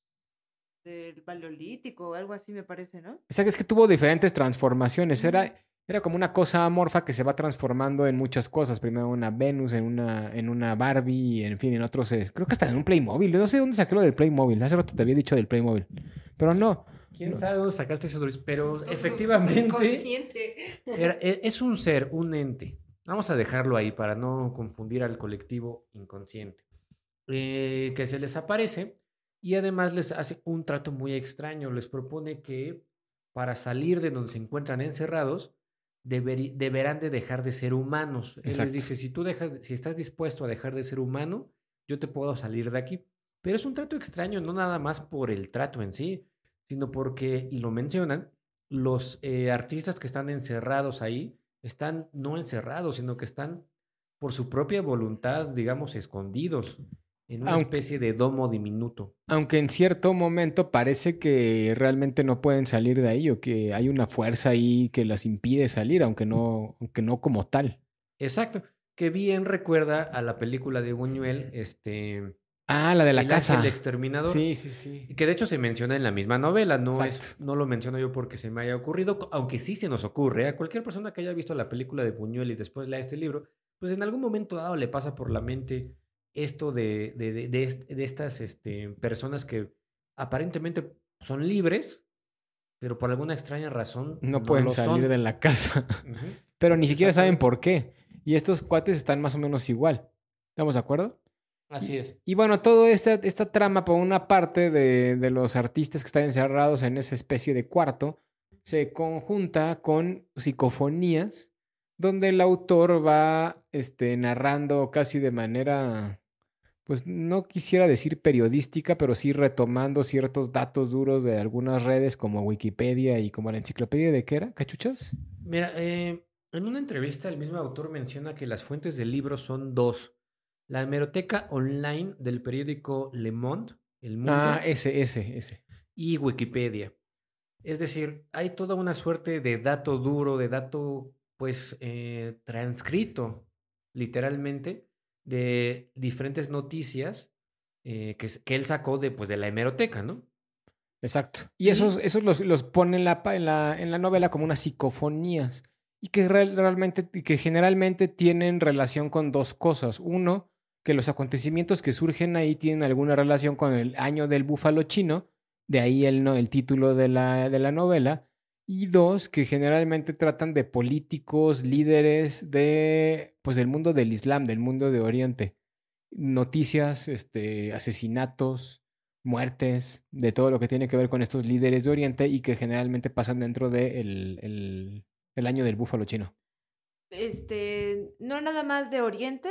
del Paleolítico o algo así, me parece, ¿no? O sea, es que tuvo diferentes transformaciones. Era, era como una cosa amorfa que se va transformando en muchas cosas. Primero una Venus, en una, en una Barbie, en fin, en otros. eh, Creo que hasta en un Playmobil. No sé dónde saqué lo del Playmobil. Hace rato te había dicho del Playmobil. Pero no. ¿Quién sabe dónde sacaste eso, Doris? Pero Todo efectivamente era- e- es un ser, un ente. Vamos a dejarlo ahí para no confundir al colectivo inconsciente. Eh, que se les aparece y además les hace un trato muy extraño. Les propone que para salir de donde se encuentran encerrados, deberán de dejar de ser humanos. Él les dice, si tú dejas, si estás dispuesto a dejar de ser humano, yo te puedo salir de aquí. Pero es un trato extraño, no nada más por el trato en sí, sino porque, y lo mencionan, los eh, artistas que están encerrados ahí están no encerrados, sino que están por su propia voluntad, digamos, escondidos. En una Aunque- especie de domo diminuto. Aunque en cierto momento parece que realmente no pueden salir de ahí o que hay una fuerza ahí que las impide salir, aunque no, aunque no como tal. Exacto. Que bien recuerda a la película de Buñuel, este... Ah, la de la El casa. ángel exterminador. Sí, sí, sí. Que de hecho se menciona en la misma novela, no, es, no lo menciono yo porque se me haya ocurrido, aunque sí se nos ocurre. A cualquier persona que haya visto la película de Buñuel y después lea este libro, pues en algún momento dado le pasa por la mente esto de, de, de- de est- de estas este, personas que aparentemente son libres, pero por alguna extraña razón No pueden salir son. de la casa. Pero ni siquiera saben por qué. Y estos cuates están más o menos igual. ¿Estamos de acuerdo? Así es. Y bueno, toda esta, esta trama, por una parte de, de los artistas que están encerrados en esa especie de cuarto, se conjunta con psicofonías, donde el autor va este, narrando casi de manera, pues no quisiera decir periodística, pero sí retomando ciertos datos duros de algunas redes como Wikipedia y como la enciclopedia de qué era, cachuchas. Mira, eh, en una entrevista el mismo autor menciona que las fuentes del libro son dos. La hemeroteca online del periódico Le Monde, El Mundo, Ah, ese, ese, ese. y Wikipedia. Es decir, hay toda una suerte de dato duro, de dato pues eh, transcrito literalmente de diferentes noticias eh, que, que él sacó de, pues, de la hemeroteca, ¿no? Exacto. Y esos, esos los, los pone en la, en, la, en la novela como unas psicofonías. Y que real- realmente, que generalmente tienen relación con dos cosas. Uno, que los acontecimientos que surgen ahí tienen alguna relación con el año del búfalo chino. De ahí el, no, el título de la, de la novela. Y dos, que generalmente tratan de políticos, líderes de, pues, del mundo del Islam, del mundo de Oriente. Noticias, este, asesinatos, muertes, de todo lo que tiene que ver con estos líderes de Oriente y que generalmente pasan dentro del de el, el año del búfalo chino. Este, no nada más de Oriente,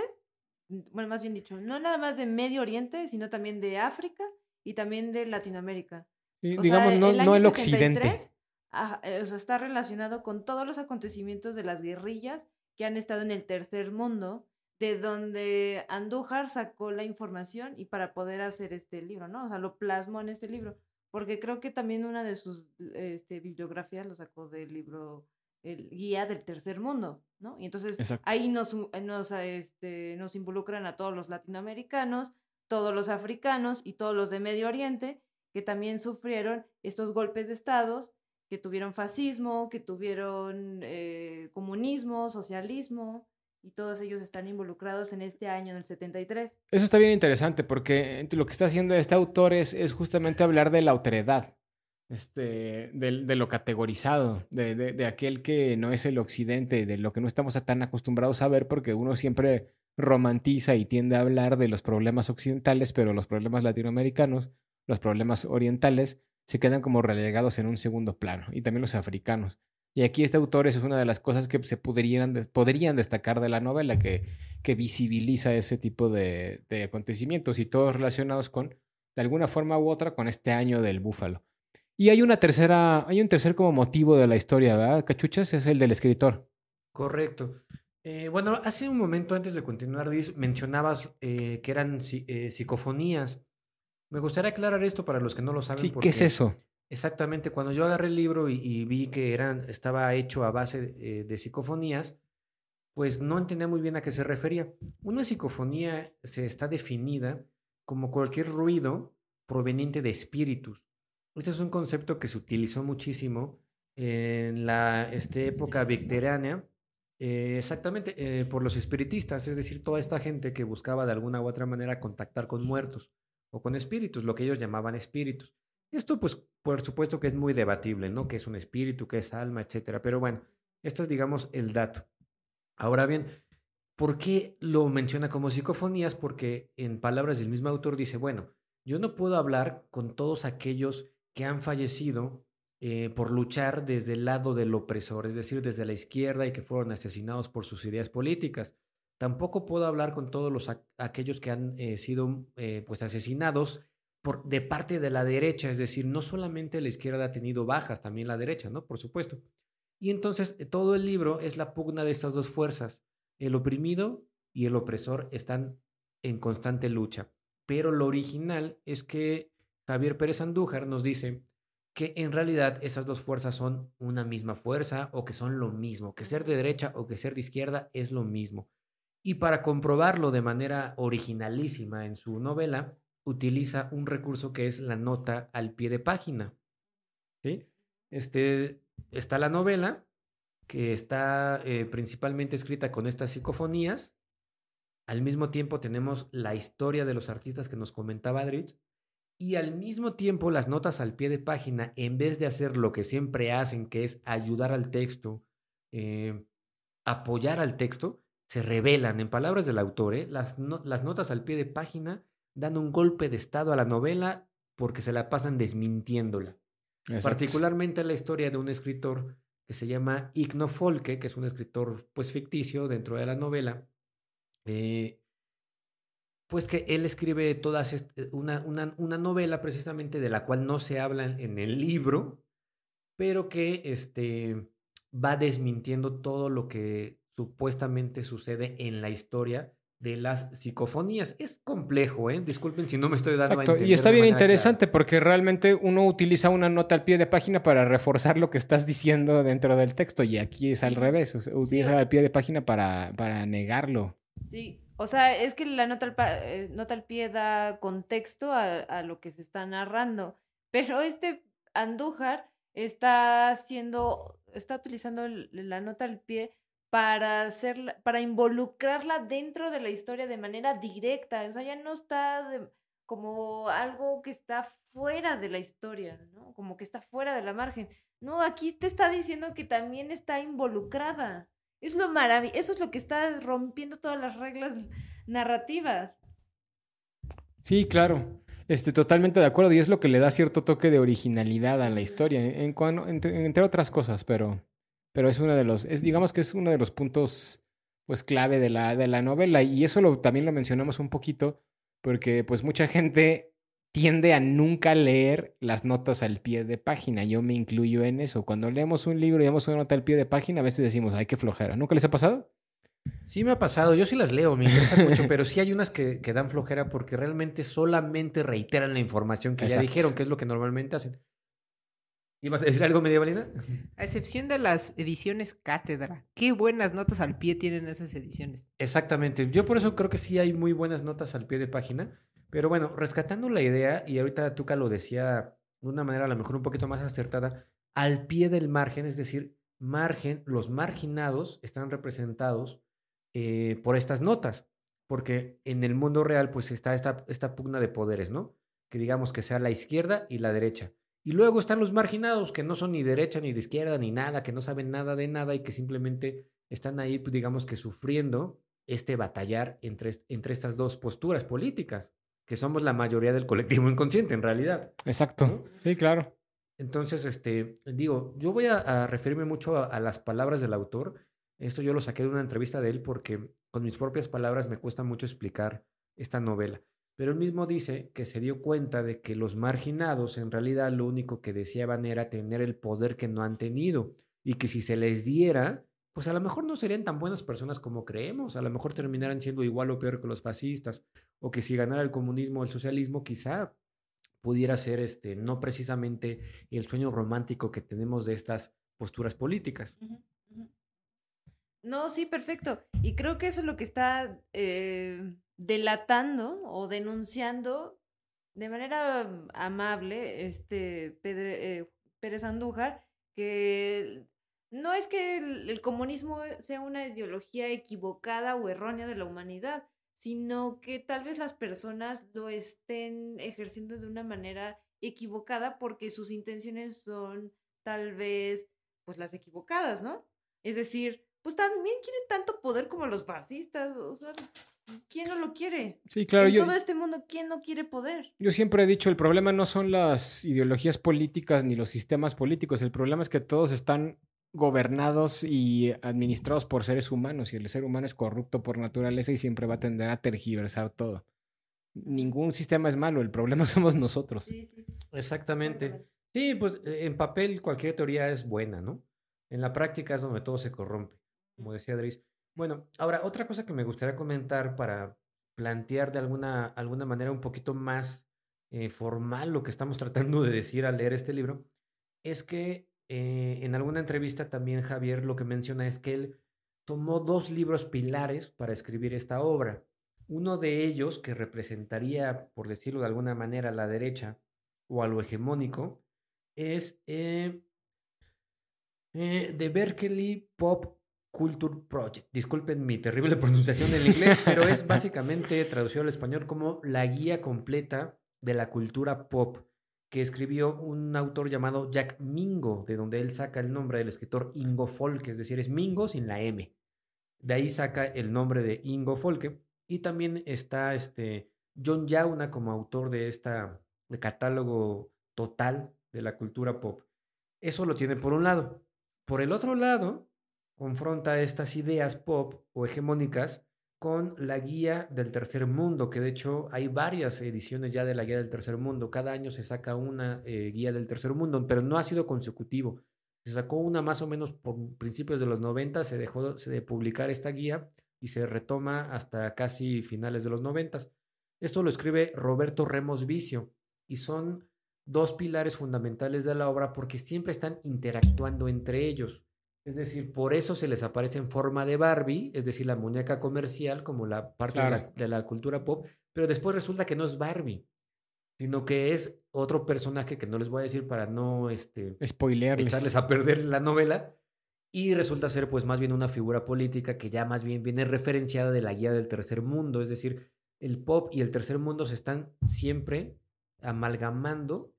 bueno, más bien dicho, no nada más de Medio Oriente, sino también de África y también de Latinoamérica. Y, digamos, sea, no, el no el occidente. 73, ajá, eh, o sea, está relacionado con todos los acontecimientos de las guerrillas que han estado en el tercer mundo, de donde Andújar sacó la información y para poder hacer este libro, ¿no? O sea, lo plasmó en este libro, porque creo que también una de sus este, bibliografías lo sacó del libro El Guía del Tercer Mundo, ¿no? Y entonces Exacto. ahí nos, u- nos, este, nos involucran a todos los latinoamericanos, todos los africanos y todos los de Medio Oriente, que también sufrieron estos golpes de estados, que tuvieron fascismo, que tuvieron eh, comunismo, socialismo, y todos ellos están involucrados en este año, en el 73. Eso está bien interesante porque lo que está haciendo este autor es, justamente hablar de la autoridad, este, de, lo categorizado, de aquel que no es el occidente, de lo que no estamos tan acostumbrados a ver porque uno siempre romantiza y tiende a hablar de los problemas occidentales, pero los problemas latinoamericanos, los problemas orientales, se quedan como relegados en un segundo plano, y también los africanos. Y aquí este autor, eso es una de las cosas que se podrían, podrían destacar de la novela, que, que visibiliza ese tipo de, acontecimientos y todos relacionados con, de alguna forma u otra, con este año del búfalo. Y hay una tercera, hay un tercer como motivo de la historia, ¿verdad? Cachuchas es el del escritor. Correcto. Eh, bueno, hace un momento antes de continuar, Liz, mencionabas eh, que eran eh, psicofonías. Me gustaría aclarar esto para los que no lo saben. Sí, ¿qué es eso? Exactamente, cuando yo agarré el libro y, y vi que eran, estaba hecho a base eh, de psicofonías, pues no entendía muy bien a qué se refería. Una psicofonía se está definida como cualquier ruido proveniente de espíritus. Este es un concepto que se utilizó muchísimo en la este, época victoriana, eh, exactamente eh, por los espiritistas, es decir, toda esta gente que buscaba de alguna u otra manera contactar con muertos o con espíritus, lo que ellos llamaban espíritus. Esto, pues, por supuesto que es muy debatible, ¿no? ¿Qué es un espíritu, qué es alma, etcétera? Pero bueno, esto es, digamos, el dato. Ahora bien, ¿por qué lo menciona como psicofonías? Porque en palabras del mismo autor dice, bueno, yo no puedo hablar con todos aquellos que han fallecido eh, por luchar desde el lado del opresor, es decir, desde la izquierda y que fueron asesinados por sus ideas políticas. Tampoco puedo hablar con todos los aquellos que han eh, sido eh, pues asesinados por, de parte de la derecha, es decir, no solamente la izquierda ha tenido bajas, también la derecha, ¿no? Por supuesto. Y entonces eh, todo el libro es la pugna de estas dos fuerzas. El oprimido y el opresor están en constante lucha. pero lo original es que Javier Pérez Andújar nos dice que en realidad esas dos fuerzas son una misma fuerza o que son lo mismo, que ser de derecha o que ser de izquierda es lo mismo. Y para comprobarlo de manera originalísima en su novela, utiliza un recurso que es la nota al pie de página. ¿Sí? Este, está la novela, que está eh, principalmente escrita con estas psicofonías. Al mismo tiempo tenemos la historia de los artistas que nos comentaba Dritz. Y al mismo tiempo las notas al pie de página, en vez de hacer lo que siempre hacen, que es ayudar al texto, eh, apoyar al texto, se revelan. En palabras del autor, ¿eh? las, las notas al pie de página dan un golpe de estado a la novela porque se la pasan desmintiéndola. Particularmente la historia de un escritor que se llama Igno Folke, que es un escritor pues ficticio dentro de la novela. Eh, pues que él escribe todas eh, una, una, una, novela precisamente de la cual no se habla en el libro, pero que este, va desmintiendo todo lo que supuestamente sucede en la historia de las psicofonías. Es complejo, ¿eh? Disculpen si no me estoy dando Exacto. Y está bien interesante porque realmente uno utiliza una nota al pie de página para reforzar lo que estás diciendo dentro del texto y aquí es al revés, utiliza al pie de página para, para negarlo. Sí, o sea, es que la nota al, eh, nota al pie da contexto a, a, lo que se está narrando, pero este Andújar está haciendo, está utilizando la nota al pie para hacerla, para involucrarla dentro de la historia de manera directa. O sea, ya no está como algo que está fuera de la historia, ¿no? Como que está fuera de la margen. No, aquí te está diciendo que también está involucrada. Es lo maravilloso, eso es lo que está rompiendo todas las reglas narrativas. Sí, claro. Este, totalmente de acuerdo. Y es lo que le da cierto toque de originalidad a la historia, en, entre otras cosas, pero pero es uno de los, es, digamos que es uno de los puntos pues clave de la, de la novela y eso lo, también lo mencionamos un poquito porque pues mucha gente tiende a nunca leer las notas al pie de página. Yo me incluyo en eso. Cuando leemos un libro y vemos una nota al pie de página, a veces decimos, ay, qué flojera. ¿Nunca les ha pasado? Sí me ha pasado, yo sí las leo, me interesa mucho, pero sí hay unas que, que, dan flojera porque realmente solamente reiteran la información que ya dijeron, que es lo que normalmente hacen. ¿Ibas a decir algo medievalina? A excepción de las ediciones cátedra. Qué buenas notas al pie tienen esas ediciones. Exactamente. Yo por eso creo que sí hay muy buenas notas al pie de página. Pero bueno, rescatando la idea, y ahorita Tuca lo decía de una manera a lo mejor un poquito más acertada, al pie del margen, es decir, margen, los marginados están representados eh, por estas notas. Porque en el mundo real, pues está esta, esta pugna de poderes, ¿no? Que digamos que sea la izquierda y la derecha. Y luego están los marginados, que no son ni derecha ni de izquierda ni nada, que no saben nada de nada y que simplemente están ahí, pues, digamos que sufriendo este batallar entre, entre estas dos posturas políticas, que somos la mayoría del colectivo inconsciente en realidad. Exacto. Sí, claro. Entonces, este, digo, yo voy a, referirme mucho a, las palabras del autor. Esto yo lo saqué de una entrevista de él porque con mis propias palabras me cuesta mucho explicar esta novela. Pero él mismo dice que se dio cuenta de que los marginados en realidad lo único que deseaban era tener el poder que no han tenido y que si se les diera, pues a lo mejor no serían tan buenas personas como creemos, a lo mejor terminaran siendo igual o peor que los fascistas, o que si ganara el comunismo o el socialismo quizá pudiera ser este no precisamente el sueño romántico que tenemos de estas posturas políticas. No, sí, perfecto. Y creo que eso es lo que está eh, delatando o denunciando de manera amable este eh, Pérez Andújar que no es que el, comunismo sea una ideología equivocada o errónea de la humanidad, sino que tal vez las personas lo estén ejerciendo de una manera equivocada porque sus intenciones son tal vez pues las equivocadas, ¿no? Es decir, pues también quieren tanto poder como los fascistas, o sea, ¿Quién no lo quiere? Sí, claro. En todo este mundo, ¿quién no quiere poder? Yo siempre he dicho, el problema no son las ideologías políticas ni los sistemas políticos, el problema es que todos están gobernados y administrados por seres humanos y el ser humano es corrupto por naturaleza y siempre va a tender a tergiversar todo. Ningún sistema es malo, el problema somos nosotros. Sí, sí. Exactamente. Sí, pues eh, en papel cualquier teoría es buena, ¿no? En la práctica es donde todo se corrompe, como decía Adris. Bueno, ahora otra cosa que me gustaría comentar para plantear de alguna, alguna manera un poquito más eh, formal lo que estamos tratando de decir al leer este libro, es que eh, en alguna entrevista también Javier lo que menciona es que él tomó dos libros pilares para escribir esta obra. Uno de ellos, que representaría, por decirlo de alguna manera, a la derecha o a lo hegemónico, es eh, eh, The Berkeley Pop Culture Project. Disculpen mi terrible pronunciación en inglés, pero es básicamente traducido al español como la guía completa de la cultura pop que escribió un autor llamado Jack Mingo, de donde él saca el nombre del escritor Ingo Folke, es decir, es Mingo sin la M. De ahí saca el nombre de Ingo Folke. Y también está este John Yauna como autor de esta de catálogo total de la cultura pop. Eso lo tiene por un lado. Por el otro lado, confronta estas ideas pop o hegemónicas con la guía del tercer mundo, que de hecho hay varias ediciones ya de la guía del tercer mundo. Cada año se saca una eh, guía del tercer mundo, pero no ha sido consecutivo. Se sacó una más o menos por principios de los 90, se dejó de publicar esta guía y se retoma hasta casi finales de los 90. Esto lo escribe Roberto Remos Vicio y son dos pilares fundamentales de la obra porque siempre están interactuando entre ellos. Es decir, por eso se les aparece en forma de Barbie, es decir, la muñeca comercial como la parte de, la, cultura pop, pero después resulta que no es Barbie, sino que es otro personaje que no les voy a decir para no este, echarles a perder la novela, y resulta ser pues más bien una figura política que ya más bien viene referenciada de la guía del tercer mundo, es decir, el pop y el tercer mundo se están siempre amalgamando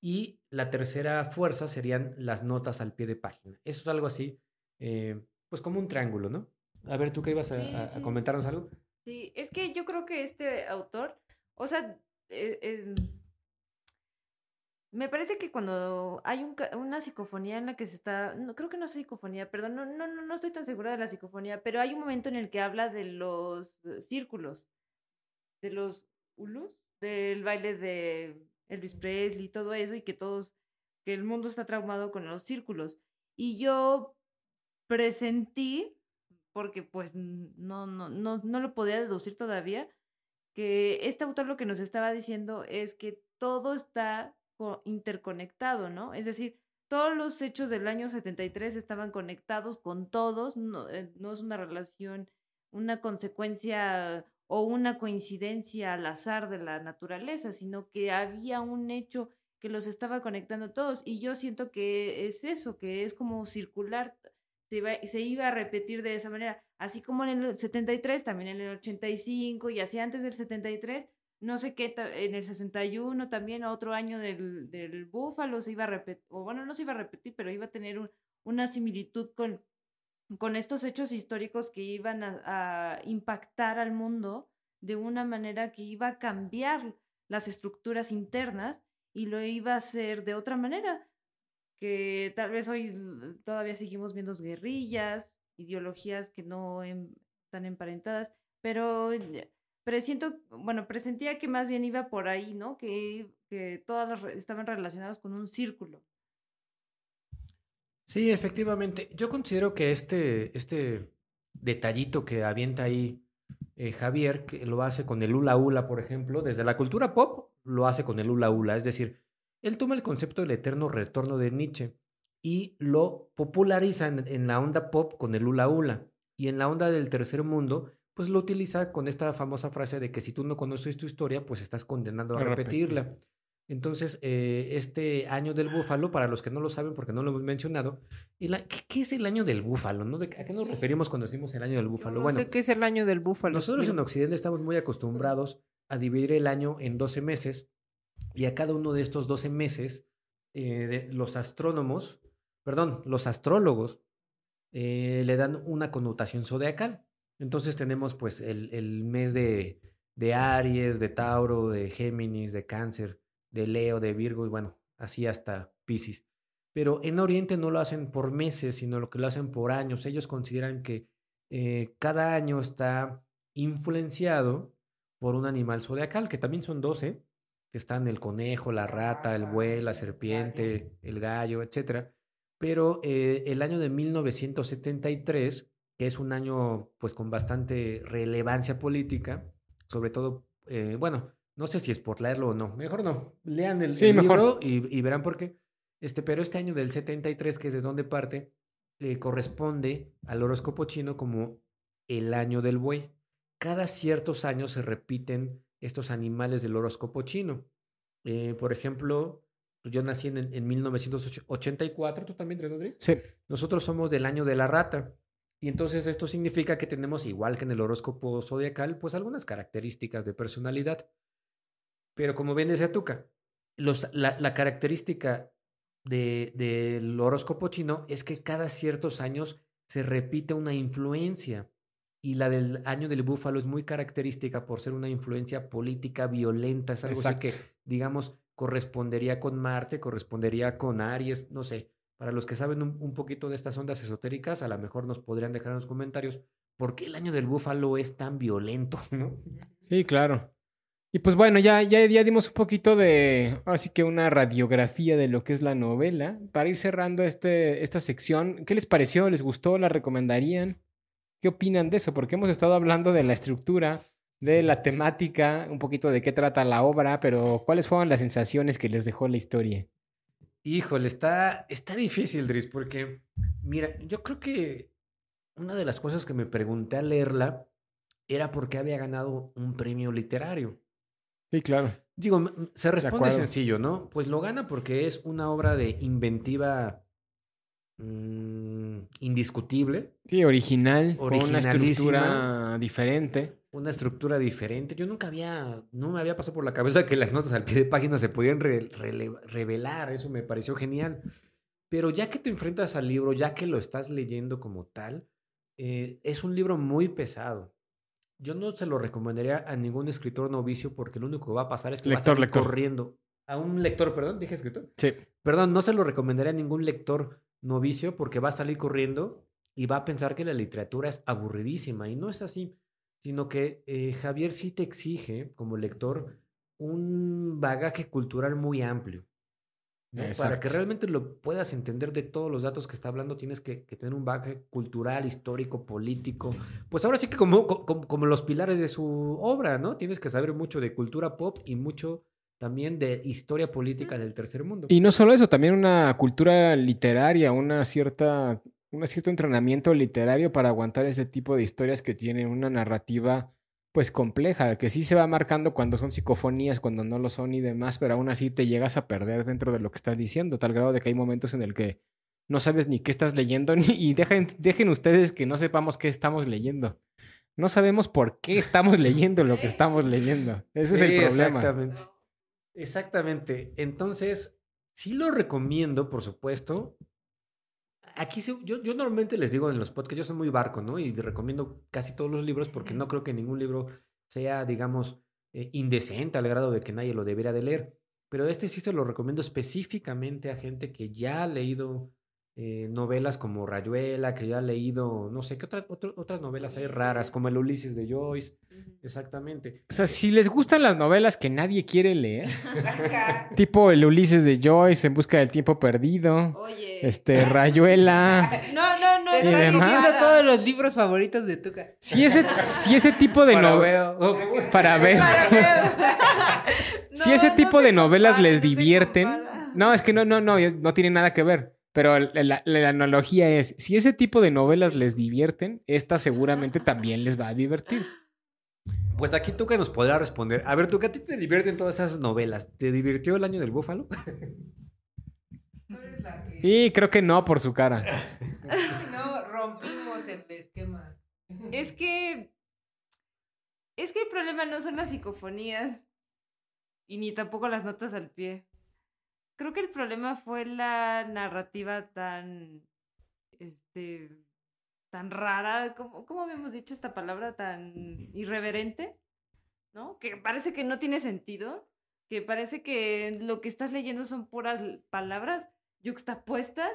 y la tercera fuerza serían las notas al pie de página. Eso es algo así, eh, pues como un triángulo, ¿no? A ver, ¿tú qué ibas a, comentarnos algo? Sí, es que yo creo que este autor, o sea, eh, em, me parece que cuando hay una psicofonía en la que se está, no, creo que no es psicofonía, perdón, no, no, no estoy tan segura de la psicofonía, pero hay un momento en el que habla de los eh, círculos, de los ulus, del baile de Elvis Presley todo eso, y que todos, que el mundo está traumado con los círculos. Y yo presentí, porque pues no, no, no, no lo podía deducir todavía, que este autor lo que nos estaba diciendo es que todo está interconectado, ¿no? Es decir, todos los hechos del año 73 estaban conectados con todos, no, eh, no es una relación, una consecuencia o una coincidencia al azar de la naturaleza, sino que había un hecho que los estaba conectando todos. Y yo siento que es eso, que es como circular, se iba, se iba a repetir de esa manera. Así como en el 73, también en el 85 y así antes del 73, no sé qué, en el 61 también, otro año del, del Búfalo se iba a repetir, o bueno, no se iba a repetir, pero iba a tener una similitud con con estos hechos históricos que iban a, impactar al mundo de una manera que iba a cambiar las estructuras internas y lo iba a hacer de otra manera, que tal vez hoy todavía seguimos viendo guerrillas, ideologías que no em, están emparentadas, pero presiento, bueno, presentía que más bien iba por ahí, ¿no? Que, que todas estaban relacionadas con un círculo. Sí, efectivamente. Yo considero que este, este detallito que avienta ahí eh, Javier, que lo hace con el hula hula, por ejemplo, desde la cultura pop, lo hace con el hula hula. Es decir, él toma el concepto del eterno retorno de Nietzsche y lo populariza en, en la onda pop con el hula hula. Y en la onda del tercer mundo, pues lo utiliza con esta famosa frase de que si tú no conoces tu historia, pues estás condenando a, repetirla. Entonces, eh, este año del búfalo, para los que no lo saben porque no lo hemos mencionado, ¿qué, es el año del búfalo? ¿no? ¿A qué nos referimos cuando decimos el año del búfalo? No bueno, sé qué es el año del búfalo. Nosotros en Occidente estamos muy acostumbrados a dividir el año en 12 meses y a cada uno de estos 12 meses, eh, los astrónomos, perdón, los astrólogos eh, le dan una connotación zodiacal. Entonces tenemos pues el, el mes de, de Aries, de Tauro, de Géminis, de Cáncer de Leo, de Virgo y bueno, así hasta Pisces. Pero en Oriente no lo hacen por meses, sino lo que lo hacen por años. Ellos consideran que eh, cada año está influenciado por un animal zodiacal, que también son 12, que están el conejo, la rata, el buey, la serpiente, el gallo, etc. Pero eh, el año de 1973, que es un año pues con bastante relevancia política, sobre todo, eh, bueno, no sé si es por leerlo o no, mejor no, lean el, Sí, el libro y, y verán por qué. Este, pero este año del 73, que es de donde parte, le corresponde al horóscopo chino como el año del buey. Cada ciertos años se repiten estos animales del horóscopo chino. Eh, por ejemplo, pues yo nací en, en 1984, ¿tú también, Rodríguez? Sí. Nosotros somos del año de la rata. Y entonces esto significa que tenemos, igual que en el horóscopo zodiacal, pues algunas características de personalidad. Pero como bien decía Tuca, los, la, la característica de- del horóscopo chino es que cada ciertos años se repite una influencia. Y la del año del búfalo es muy característica por ser una influencia política violenta. Es algo así que, digamos, correspondería con Marte, correspondería con Aries, no sé. Para los que saben un, un poquito de estas ondas esotéricas, a lo mejor nos podrían dejar en los comentarios por qué el año del búfalo es tan violento, ¿no? Sí, claro. Y pues bueno, ya, ya, ya dimos un poquito de, ahora sí que una radiografía de lo que es la novela. Para ir cerrando este, esta sección, ¿qué les pareció? ¿Les gustó? ¿La recomendarían? ¿Qué opinan de eso? Porque hemos estado hablando de la estructura, de la temática, un poquito de qué trata la obra, pero ¿cuáles fueron las sensaciones que les dejó la historia? Híjole, está, está difícil, Dris, porque, mira, yo creo que una de las cosas que me pregunté al leerla era por qué había ganado un premio literario. Sí, claro. Digo, se responde sencillo, ¿no? Pues lo gana porque es una obra de inventiva mm, indiscutible, Sí, original, con una estructura diferente. una estructura diferente. Yo nunca había, no me había pasado por la cabeza que las notas al pie de página se podían re- revelar, eso me pareció genial. Pero ya que te enfrentas al libro, ya que lo estás leyendo como tal, eh, es un libro muy pesado. Yo no se lo recomendaría a ningún escritor novicio porque lo único que va a pasar es que va a Lector, corriendo. A un lector, perdón, dije escritor. Sí. Perdón, no se lo recomendaría a ningún lector novicio porque va a salir corriendo y va a pensar que la literatura es aburridísima. Y no es así, sino que eh, Javier sí te exige, como lector, un bagaje cultural muy amplio. ¿No? Para que realmente lo puedas entender de todos los datos que está hablando, tienes que, que tener un bagaje cultural, histórico, político. Pues ahora sí que como, co- como, como los pilares de su obra, ¿no? Tienes que saber mucho de cultura pop y mucho también de historia política del tercer mundo. Y no solo eso, también una cultura literaria, una cierta, un cierto entrenamiento literario para aguantar ese tipo de historias que tienen una narrativa pues compleja, que sí se va marcando cuando son psicofonías, cuando no lo son y demás, pero aún así te llegas a perder dentro de lo que estás diciendo, tal grado de que hay momentos en el que no sabes ni qué estás leyendo ni, y dejen, dejen ustedes que no sepamos qué estamos leyendo. No sabemos por qué estamos leyendo lo que estamos leyendo. Ese es el problema. Exactamente. Exactamente. Entonces, sí lo recomiendo, por supuesto. Aquí se- yo, yo normalmente les digo en los podcasts, yo soy muy barco, ¿no? Y recomiendo casi todos los libros porque no creo que ningún libro sea, digamos, eh, indecente al grado de que nadie lo debería de leer. Pero este sí se lo recomiendo específicamente a gente que ya ha leído eh, novelas como Rayuela, que ya ha leído, no sé, ¿qué otra- otro- otras novelas hay raras? Como el Ulises de Joyce. Exactamente. O sea, si les gustan las novelas que nadie quiere leer, tipo el Ulises de Joyce, En busca del tiempo perdido, Oye. este, Rayuela. No, no, no. Y estás demás. diciendo todos los libros favoritos de Tuca. Si ese, si ese tipo de Para novelas... ver- Para ver. Si ese tipo de novelas les divierten... No, es que no, no, no, no tiene nada que ver. Pero la, la- la analogía es, si ese tipo de novelas les divierten, esta seguramente también les va a divertir. Pues aquí tú que nos podrá responder. A ver, tú que a ti te divierten todas esas novelas. ¿Te divirtió el año del búfalo? Sí, creo que no por su cara. No, rompimos el esquema. Es que. Es que el problema no son las psicofonías. Y ni tampoco las notas al pie. Creo que el problema fue la narrativa tan. Este. tan rara. ¿Cómo, cómo habíamos dicho esta palabra? Tan irreverente. ¿No? Que parece que no tiene sentido. Que parece que lo que estás leyendo son puras palabras yuxtapuestas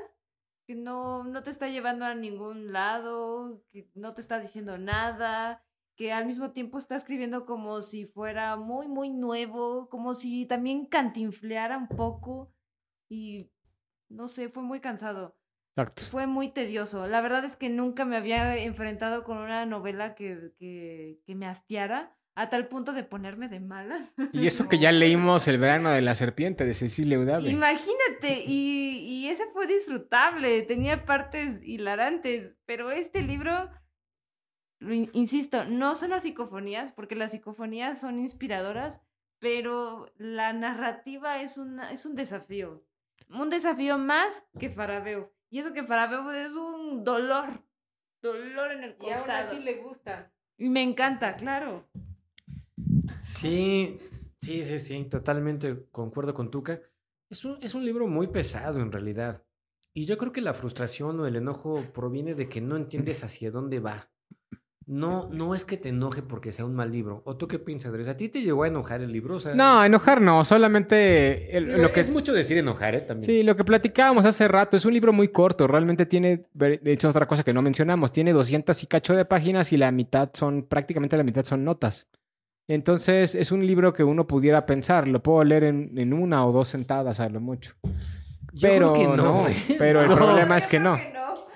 que no, no te está llevando a ningún lado, que no te está diciendo nada, que al mismo tiempo está escribiendo como si fuera muy, muy nuevo, como si también cantinfleara un poco y no sé, fue muy cansado, Exacto. fue muy tedioso. La verdad es que nunca me había enfrentado con una novela que, que, que me hastiara a tal punto de ponerme de malas. Y eso que ya leímos El verano de la serpiente de Cecilia Eudave. Imagínate, y, y ese fue disfrutable, tenía partes hilarantes, pero este libro, insisto, no son las psicofonías, porque las psicofonías son inspiradoras, pero la narrativa es, una, es un desafío, un desafío más que Farabeo. Y eso que Farabeo es un dolor, dolor en el Y aún costado. así le gusta. Y me encanta, claro. Sí, sí, sí, sí, totalmente concuerdo con Tuca. Es un, es un libro muy pesado en realidad. Y yo creo que la frustración o el enojo proviene de que no entiendes hacia dónde va. No, no es que te enoje porque sea un mal libro. ¿O tú qué piensas, Andrés? ¿A ti te llegó a enojar el libro? O sea, No, enojar no, solamente el- lo que es mucho decir enojar, ¿eh? También. Sí, lo que platicábamos hace rato, es un libro muy corto, realmente tiene, de hecho otra cosa que no mencionamos, tiene 200 y cacho de páginas y la mitad son, prácticamente la mitad son notas. Entonces es un libro que uno pudiera pensar, lo puedo leer en, en una o dos sentadas a lo mucho. Yo Pero creo que no, ¿eh? pero el No. problema es que no.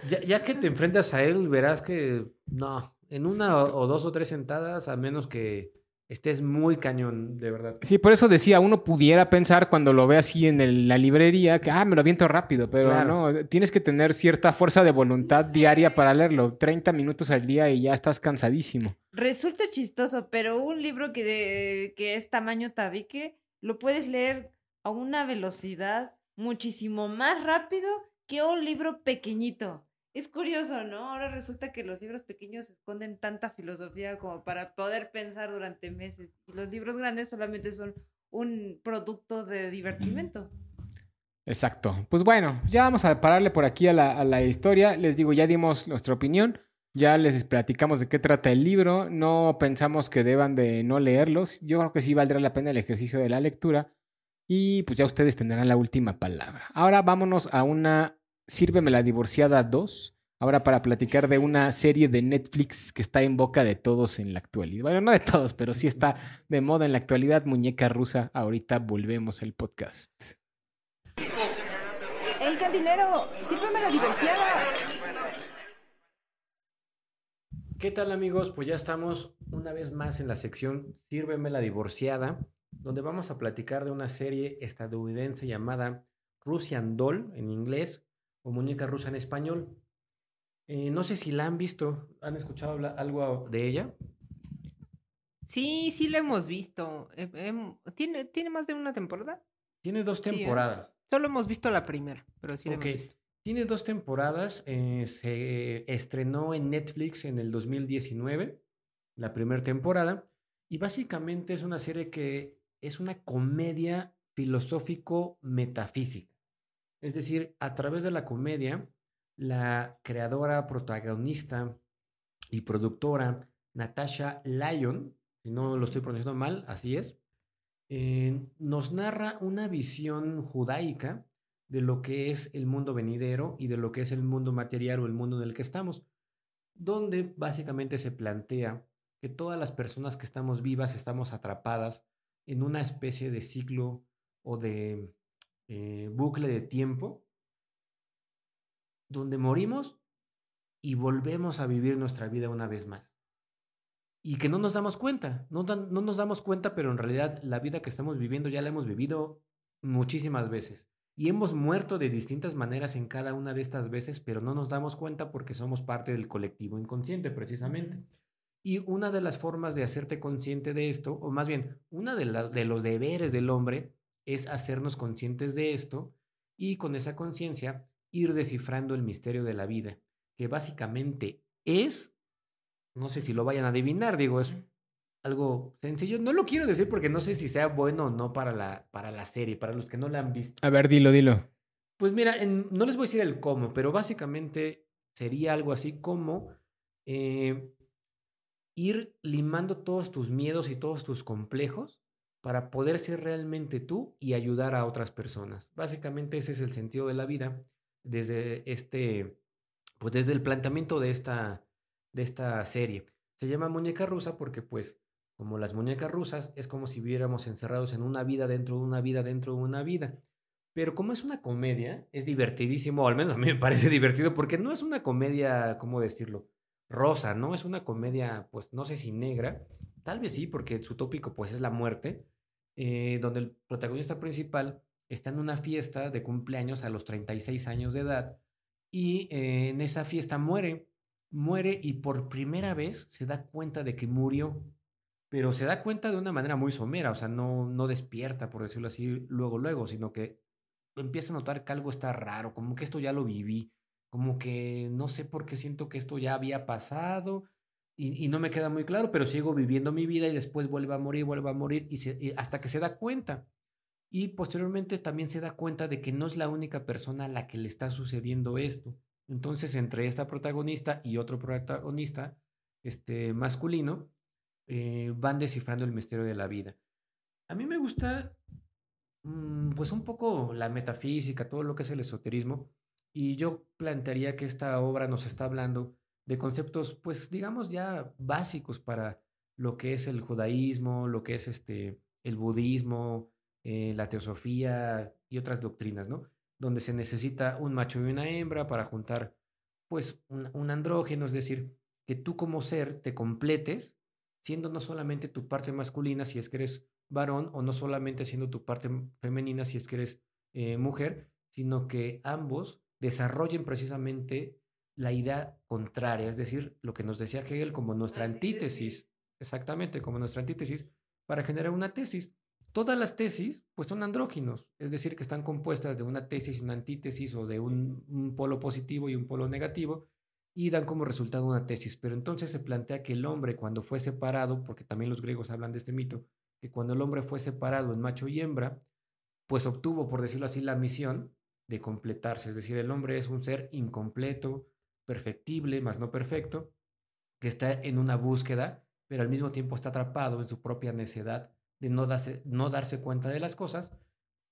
Ya, ya que te enfrentas a él, verás que no. En una o, o dos o tres sentadas, a menos que estés muy cañón, de verdad. Sí, por eso decía, uno pudiera pensar cuando lo ve así en el- la librería que, ah, me lo aviento rápido, pero Claro. no, tienes que tener cierta fuerza de voluntad diaria para leerlo, 30 minutos al día y ya estás cansadísimo. Resulta chistoso, pero un libro que, de- que es tamaño tabique lo puedes leer a una velocidad muchísimo más rápido que un libro pequeñito. Es curioso, ¿no? Ahora resulta que los libros pequeños esconden tanta filosofía como para poder pensar durante meses. Y los libros grandes solamente son un producto de divertimento. Exacto. Pues bueno, ya vamos a pararle por aquí a la, a la historia. Les digo, ya dimos nuestra opinión, ya les platicamos de qué trata el libro, no pensamos que deban de no leerlos. Yo creo que sí valdrá la pena el ejercicio de la lectura y pues ya ustedes tendrán la última palabra. Ahora vámonos a una Sírveme la divorciada 2. Ahora para platicar de una serie de Netflix que está en boca de todos en la actualidad. Bueno, no de todos, pero sí está de moda en la actualidad. Muñeca rusa. Ahorita volvemos al podcast. ¡Ey, cantinero! ¡Sírveme la divorciada! ¿Qué tal amigos? Pues ya estamos una vez más en la sección Sírveme la divorciada, donde vamos a platicar de una serie estadounidense llamada Russian Doll en inglés o Muñeca Rusa en español. Eh, no sé si la han visto, ¿han escuchado habla- algo de ella? Sí, sí la hemos visto. Eh, em, ¿tiene, ¿Tiene más de una temporada? Tiene dos Sí, ¿eh? temporadas. Solo hemos visto la primera, pero sí la Ok. hemos visto. Tiene dos temporadas. eh, se estrenó en Netflix en el 2019, la primera temporada. Y básicamente es una serie que es una comedia filosófico-metafísica. Es decir, a través de la comedia, la creadora, protagonista y productora Natasha Lyon, si no lo estoy pronunciando mal, así es, eh, nos narra una visión judaica de lo que es el mundo venidero y de lo que es el mundo material o el mundo en el que estamos, donde básicamente se plantea que todas las personas que estamos vivas estamos atrapadas en una especie de ciclo o de eh, bucle de tiempo donde morimos y volvemos a vivir nuestra vida una vez más. Y que no nos damos cuenta, no, dan- no nos damos cuenta, pero en realidad la vida que estamos viviendo ya la hemos vivido muchísimas veces. Y hemos muerto de distintas maneras en cada una de estas veces, pero no nos damos cuenta porque somos parte del colectivo inconsciente, precisamente. Y una de las formas de hacerte consciente de esto, o más bien, una de, de los deberes del hombre es hacernos conscientes de esto y con esa conciencia ir descifrando el misterio de la vida, que básicamente es, no sé si lo vayan a adivinar, digo, es algo sencillo. No lo quiero decir porque no sé si sea bueno o no para la, para la serie, para los que no la han visto. A ver, dilo, dilo. Pues mira, en- no les voy a decir el cómo, pero básicamente sería algo así como eh, ir limando todos tus miedos y todos tus complejos para poder ser realmente tú y ayudar a otras personas. Básicamente ese es el sentido de la vida desde este, pues desde el planteamiento de esta, de esta serie. Se llama muñeca rusa porque pues como las muñecas rusas es como si viviéramos encerrados en una vida dentro de una vida dentro de una vida. Pero como es una comedia, es divertidísimo, o al menos a mí me parece divertido, porque no es una comedia, ¿cómo decirlo? Rosa, ¿no? Es una comedia, pues no sé si negra, tal vez sí, porque su tópico pues es la muerte, eh, donde el protagonista principal está en una fiesta de cumpleaños a los 36 años de edad y eh, en esa fiesta muere, muere y por primera vez se da cuenta de que murió, pero se da cuenta de una manera muy somera, o sea, no, no despierta, por decirlo así, luego, luego, sino que empieza a notar que algo está raro, como que esto ya lo viví, como que no sé por qué siento que esto ya había pasado y, no me queda muy claro, pero sigo viviendo mi vida y después vuelve a morir, vuelve a morir y, hasta que se da cuenta. Y posteriormente también se da cuenta de que no es la única persona a la que le está sucediendo esto. Entonces, entre esta protagonista y otro protagonista este, masculino, eh, van descifrando el misterio de la vida. A mí me gusta, mm, pues un poco la metafísica, todo lo que es el esoterismo, y yo plantearía que esta obra nos está hablando de conceptos, pues digamos ya básicos para lo que es el judaísmo, lo que es este, el budismo, eh, la teosofía y otras doctrinas, ¿no? Donde se necesita un macho y una hembra para juntar, pues, un, un andrógeno, es decir, que tú como ser te completes, siendo no solamente tu parte masculina si es que eres varón, o no solamente siendo tu parte femenina si es que eres eh, mujer, sino que ambos desarrollen precisamente la idea contraria, es decir, lo que nos decía Hegel como nuestra antítesis, exactamente, como nuestra antítesis, para generar una tesis. Todas las tesis, pues son andróginos, es decir, que están compuestas de una tesis y una antítesis o de un, un polo positivo y un polo negativo, y dan como resultado una tesis. Pero entonces se plantea que el hombre cuando fue separado, porque también los griegos hablan de este mito, que cuando el hombre fue separado en macho y hembra, pues obtuvo, por decirlo así, la misión de completarse. Es decir, el hombre es un ser incompleto, perfectible, más no perfecto, que está en una búsqueda, pero al mismo tiempo está atrapado en su propia necedad de no darse, no darse cuenta de las cosas,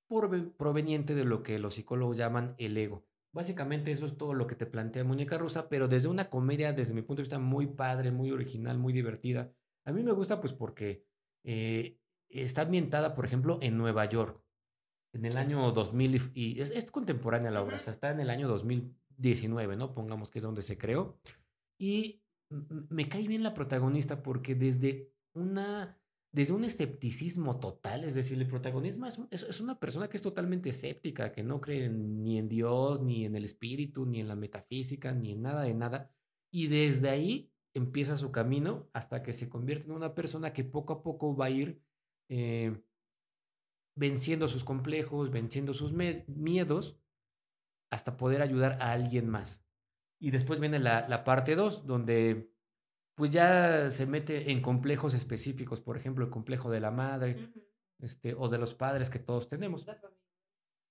por, proveniente de lo que los psicólogos llaman el ego. Básicamente eso es todo lo que te plantea Muñeca Rusa, pero desde una comedia, desde mi punto de vista, muy padre, muy original, muy divertida. A mí me gusta pues porque eh, está ambientada, por ejemplo, en Nueva York en el año 2000 y es, contemporánea la obra, o sea, está en el año 2019, ¿no? Pongamos que es donde se creó. Y me cae bien la protagonista porque desde una desde un escepticismo total, es decir, el protagonismo es, es, una persona que es totalmente escéptica, que no cree ni en Dios, ni en el espíritu, ni en la metafísica, ni en nada de nada. Y desde ahí empieza su camino hasta que se convierte en una persona que poco a poco va a ir eh, venciendo sus complejos, venciendo sus miedos, hasta poder ayudar a alguien más. Y después viene la, la parte 2, donde pues ya se mete en complejos específicos, por ejemplo, el complejo de la madre, este, o de los padres que todos tenemos.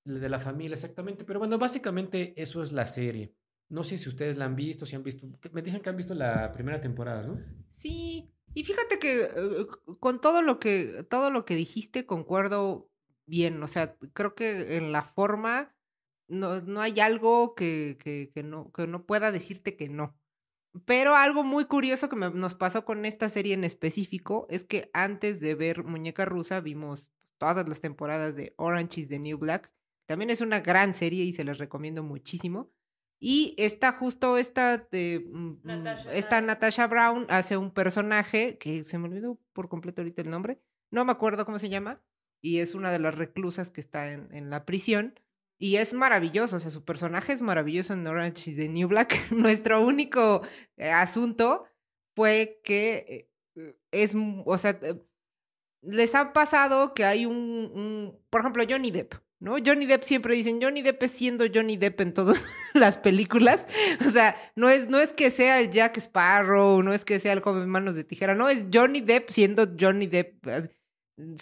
de la familia, exactamente. Pero bueno, básicamente eso es la serie. No sé si ustedes la han visto, si han visto. Me dicen que han visto la primera temporada, ¿no? Sí. Y fíjate que eh, con todo lo que, todo lo que dijiste, concuerdo bien. O sea, creo que en la forma no, no hay algo que, que, que, no, que no pueda decirte que no. Pero algo muy curioso que nos pasó con esta serie en específico es que antes de ver Muñeca Rusa vimos todas las temporadas de Orange is the New Black. También es una gran serie y se les recomiendo muchísimo. Y está justo esta, de, mm, mm, esta Natasha Brown hace un personaje que se me olvidó por completo ahorita el nombre. No me acuerdo cómo se llama. Y es una de las reclusas que está en, en la prisión. Y es maravilloso, o sea, su personaje es maravilloso en Orange is the New Black. Nuestro único eh, asunto fue que eh, es, o sea, eh, les ha pasado que hay un, un, por ejemplo, Johnny Depp, ¿no? Johnny Depp siempre dicen, Johnny Depp es siendo Johnny Depp en todas las películas. O sea, no es, no es que sea el Jack Sparrow, no es que sea el joven manos de tijera, no, es Johnny Depp siendo Johnny Depp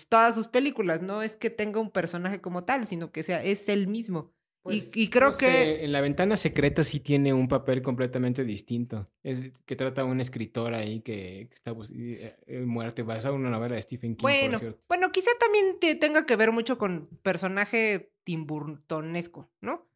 todas sus películas. No es que tenga un personaje como tal, sino que sea, es él mismo. y, pues, y, creo que... en La Ventana Secreta sí tiene un papel completamente distinto. Es que trata a un escritor ahí que, está pues, en muerte, basado en una novela de Stephen King, bueno, por cierto. Bueno, quizá también te tenga que ver mucho con personaje timburtonesco, ¿no?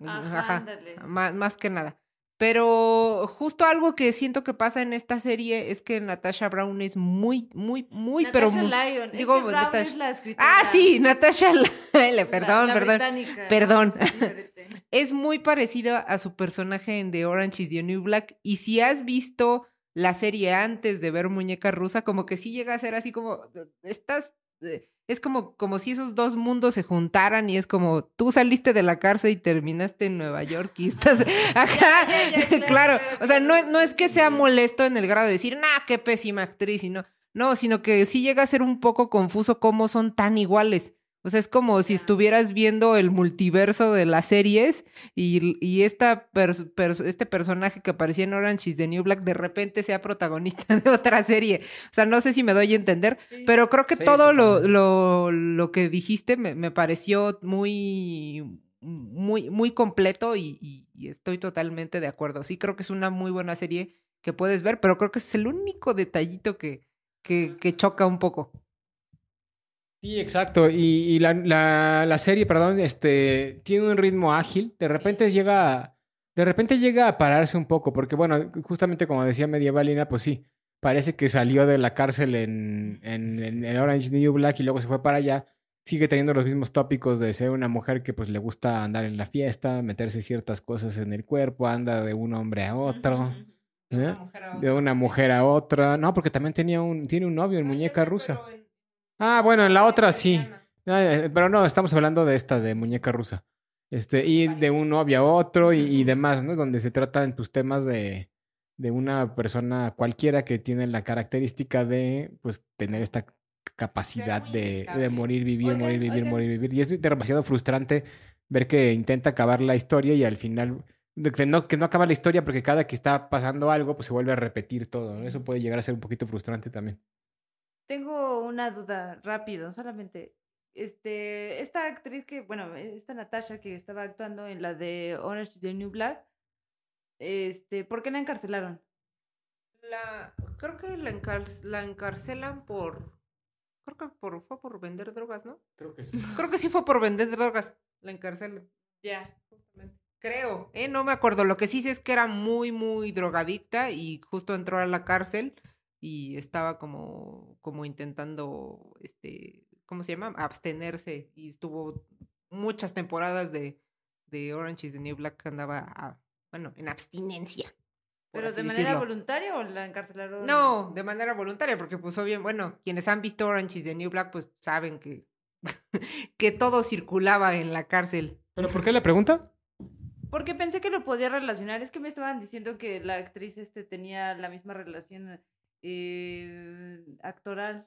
Ajá, Más, más que nada. Pero justo algo que siento que pasa en esta serie es que Natasha Brown es muy, muy, muy, pero muy, Lyon. Digo, es que Natasha... es la escritora. Ah, sí, Natasha Lyon. Perdón, la, la perdón. Perdón. es muy parecida a su personaje en The Orange is the New Black. Y si has visto la serie antes de ver Muñeca Rusa, como que sí llega a ser así como, estás, eh, es como, como si esos dos mundos se juntaran y es como, tú saliste de la cárcel y terminaste en Nueva York y estás, ajá, ya, ya, claro, claro, claro, o sea, no, no es que sea molesto en el grado de decir, nah, qué pésima actriz, y no, no, sino que sí llega a ser un poco confuso cómo son tan iguales. O sea, es como si estuvieras viendo el multiverso de las series y, y esta pers- pers- este personaje que aparecía en Orange is the New Black de repente sea protagonista de otra serie. O sea, no sé si me doy a entender, Sí. pero creo que Sí, todo lo, lo, lo que dijiste me, me pareció muy, muy, muy completo y, y- y estoy totalmente de acuerdo. Sí, creo que es una muy buena serie que puedes ver, pero creo que es el único detallito que, que, que choca un poco. Sí, exacto. Y, y la, la- la serie, perdón, este, tiene un ritmo ágil. De repente llega, a- de repente llega a pararse un poco, porque bueno, justamente como decía Medievalina, pues sí, parece que salió de la cárcel en, en, Orange New Black y luego se fue para allá. Sigue teniendo los mismos tópicos de ser una mujer que pues le gusta andar en la fiesta, meterse ciertas cosas en el cuerpo, anda de un hombre a otro, ¿eh? de una mujer a otra. No, porque también tenía un, tiene un novio en Muñeca Rusa. Ah, bueno, en la otra sí. Ah, eh, Pero no, estamos hablando de esta, de muñeca rusa. Este, y de un novio a otro y, y demás, ¿no? Donde se tratan tus temas de, de una persona cualquiera que tiene la característica de, pues, tener esta capacidad de, de morir, vivir, morir, vivir, morir, vivir. Y es demasiado frustrante ver que intenta acabar la historia y al final, que no, que no acaba la historia porque cada que está pasando algo, pues se vuelve a repetir todo, ¿no? Eso puede llegar a ser un poquito frustrante también. Tengo una duda rápido, solamente. Este, esta actriz que, bueno, esta Natasha que estaba actuando en la de Orange is the New Black, este, ¿por qué la encarcelaron? La, creo que la, encar- la encarcelan por. Creo que por, fue por vender drogas, ¿no? Creo que sí. Creo que sí fue por vender drogas. La encarcelan. Ya. Justamente. Creo, ¿eh? No me acuerdo. Lo que sí sé es que era muy, muy drogadicta y justo entró a la cárcel y estaba como, como intentando, este, ¿cómo se llama? Abstenerse y estuvo muchas temporadas de, de Orange is the New Black que andaba, a- bueno, en abstinencia. ¿Pero de manera decirlo. voluntaria o la encarcelaron? No, de manera voluntaria, porque pues obvio, bueno, quienes han visto Orange is the New Black, pues saben que, que todo circulaba en la cárcel. ¿Pero por qué la pregunta? Porque pensé que lo podía relacionar. Es que me estaban diciendo que la actriz este tenía la misma relación eh, actoral.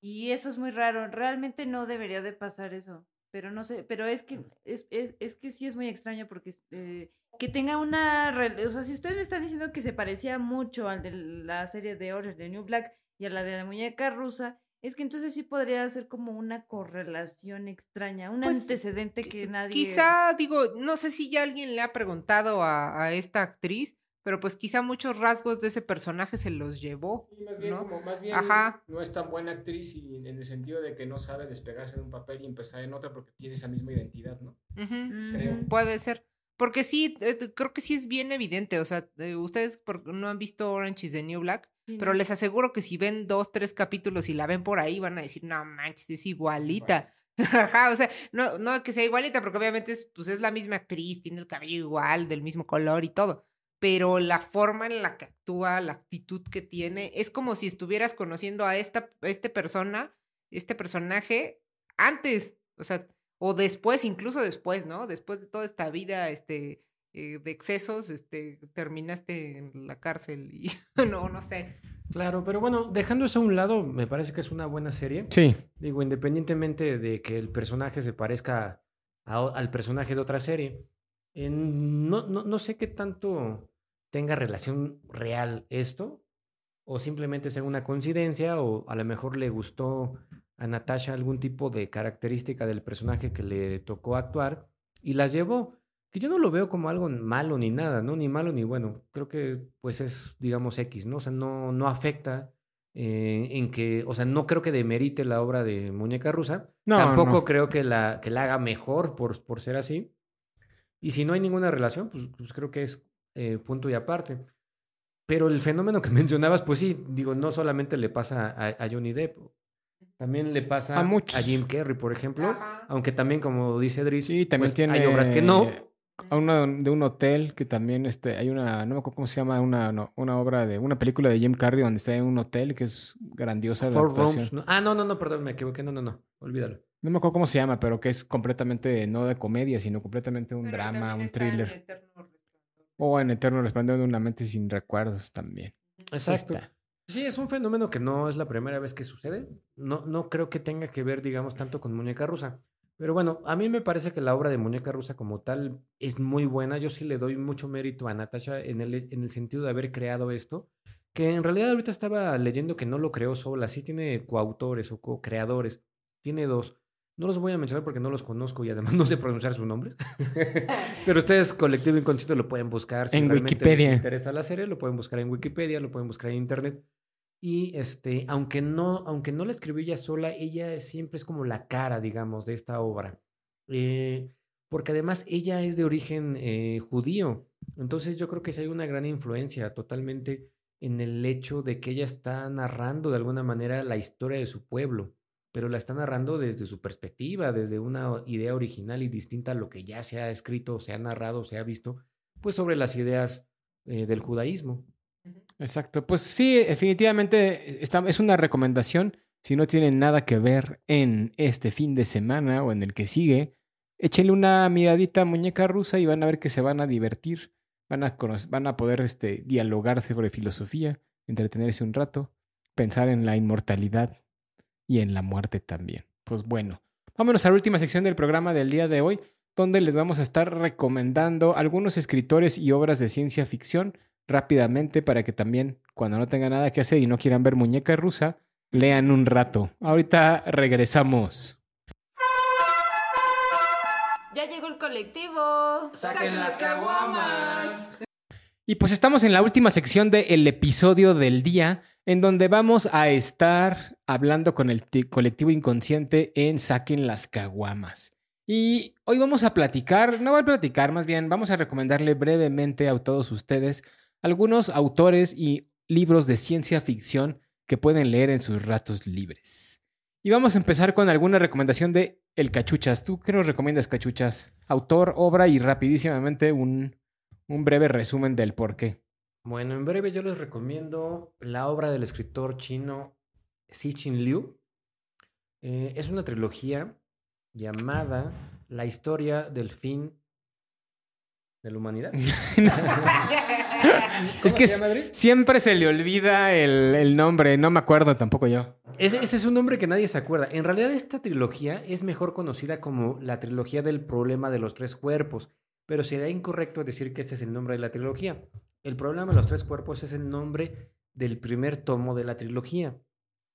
Y eso es muy raro. Realmente no debería de pasar eso. Pero no sé, pero es que es, es, es que sí es muy extraño porque eh, que tenga una o sea, si ustedes me están diciendo que se parecía mucho al de la serie de Orange de New Black y a la de la muñeca rusa, es que entonces sí podría ser como una correlación extraña, un Pues, antecedente que nadie Quizá, digo, no sé si ya alguien le ha preguntado a, a esta actriz, pero pues quizá muchos rasgos de ese personaje se los llevó. más bien, ¿no? como, más bien Ajá. no es tan buena actriz y en el sentido de que no sabe despegarse de un papel y empezar en otra porque tiene esa misma identidad, ¿no? Creo. Puede ser. Porque sí, eh, creo que sí es bien evidente. O sea, eh, ustedes por- no han visto Orange is the New Black, Sí, pero no. les aseguro que si ven dos, tres capítulos y la ven por ahí, van a decir, no manches, es igualita. Ajá, o sea, no, no que sea igualita, porque obviamente es, pues es la misma actriz, tiene el cabello igual, del mismo color y todo. Pero la forma en la que actúa, la actitud que tiene, es como si estuvieras conociendo a esta este persona, este personaje, antes, o sea, o después, incluso después, ¿no? Después de toda esta vida, este, eh, de excesos, este, terminaste en la cárcel y no, no sé. Claro, pero bueno, dejando eso a un lado, me parece que es una buena serie. Sí. Digo, independientemente de que el personaje se parezca a al personaje de otra serie, en- no, no, no sé qué tanto tenga relación real esto, o simplemente sea una coincidencia, o a lo mejor le gustó a Natasha algún tipo de característica del personaje que le tocó actuar y las llevó. Que yo no lo veo como algo malo ni nada, ¿no? Ni malo ni bueno. Creo que pues es, digamos, X, ¿no? O sea, no, no afecta eh, en que, o sea, no creo que demerite la obra de Muñeca Rusa. No, Tampoco no. creo que la, que la haga mejor por, por ser así. Y si no hay ninguna relación, pues, pues creo que es eh, punto y aparte. Pero el fenómeno que mencionabas, pues sí, digo, no solamente le pasa a, a Johnny Depp, también le pasa A muchos. Jim Carrey, por ejemplo. Ajá. Aunque también, como dice Dries, Sí, también pues, tiene. hay obras que no. a una de un hotel que también este, hay una, no me acuerdo cómo se llama, una, no, una obra de una película de Jim Carrey donde está en un hotel que es grandiosa. la. Rooms, ¿no? Ah, no, no, no, perdón, me equivoqué. No, no, no. Olvídalo. No me acuerdo cómo se llama, pero que es completamente no de comedia, sino completamente un drama, un thriller. O en Eterno Resplandor de una mente sin recuerdos también. Exacto. Sí, es un fenómeno que no es la primera vez que sucede. No, no creo que tenga que ver, digamos, tanto con Muñeca Rusa. Pero bueno, a mí me parece que la obra de Muñeca Rusa como tal es muy buena. Yo sí le doy mucho mérito a Natasha en el, en el sentido de haber creado esto. Que en realidad ahorita estaba leyendo que no lo creó sola, sí tiene coautores o co-creadores. Tiene dos. No los voy a mencionar porque no los conozco y además no sé pronunciar sus nombres. Pero ustedes, Colectivo Inconsciente, lo pueden buscar. Si En realmente Wikipedia. les interesa la serie, lo pueden buscar en Wikipedia, lo pueden buscar en Internet. Y este, aunque no, aunque no la escribió ella sola, ella siempre es como la cara, digamos, de esta obra. Eh, porque además ella es de origen eh, judío. Entonces yo creo que sí hay una gran influencia totalmente en el hecho de que ella está narrando de alguna manera la historia de su pueblo, pero la está narrando desde su perspectiva, desde una idea original y distinta a lo que ya se ha escrito, se ha narrado, se ha visto, pues sobre las ideas eh, del judaísmo. Exacto. Pues sí, definitivamente está- es una recomendación. Si no tienen nada que ver en este fin de semana o en el que sigue, échenle una miradita a Muñeca Rusa y van a ver que se van a divertir. Van a, conocer- van a poder este, dialogar sobre filosofía, entretenerse un rato, pensar en la inmortalidad y en la muerte también. Pues bueno, vámonos a la última sección del programa del día de hoy, donde les vamos a estar recomendando algunos escritores y obras de ciencia ficción rápidamente para que también, cuando no tengan nada que hacer y no quieran ver muñeca rusa, lean un rato. Ahorita regresamos. Ya llegó el colectivo. ¡Saquen las caguamas! Y pues estamos en la última sección del episodio del día, en donde vamos a estar hablando con el ti- colectivo inconsciente en Saquen las Caguamas. Y hoy vamos a platicar, no voy a platicar, más bien vamos a recomendarle brevemente a todos ustedes algunos autores y libros de ciencia ficción que pueden leer en sus ratos libres. Y vamos a empezar con alguna recomendación de El Cachuchas. ¿Tú qué nos recomiendas, Cachuchas? Autor, obra y rapidísimamente un, un breve resumen del por qué. Bueno, en breve yo les recomiendo la obra del escritor chino Cixin Liu. Eh, es una trilogía llamada La historia del fin de la humanidad. Es ¿Cómo que se siempre se le olvida el, el nombre, no me acuerdo tampoco yo. Ese, ese es un nombre que nadie se acuerda. En realidad esta trilogía es mejor conocida como la trilogía del problema de los tres cuerpos, pero sería incorrecto decir que ese es el nombre de la trilogía. El problema de los tres cuerpos es el nombre del primer tomo de la trilogía.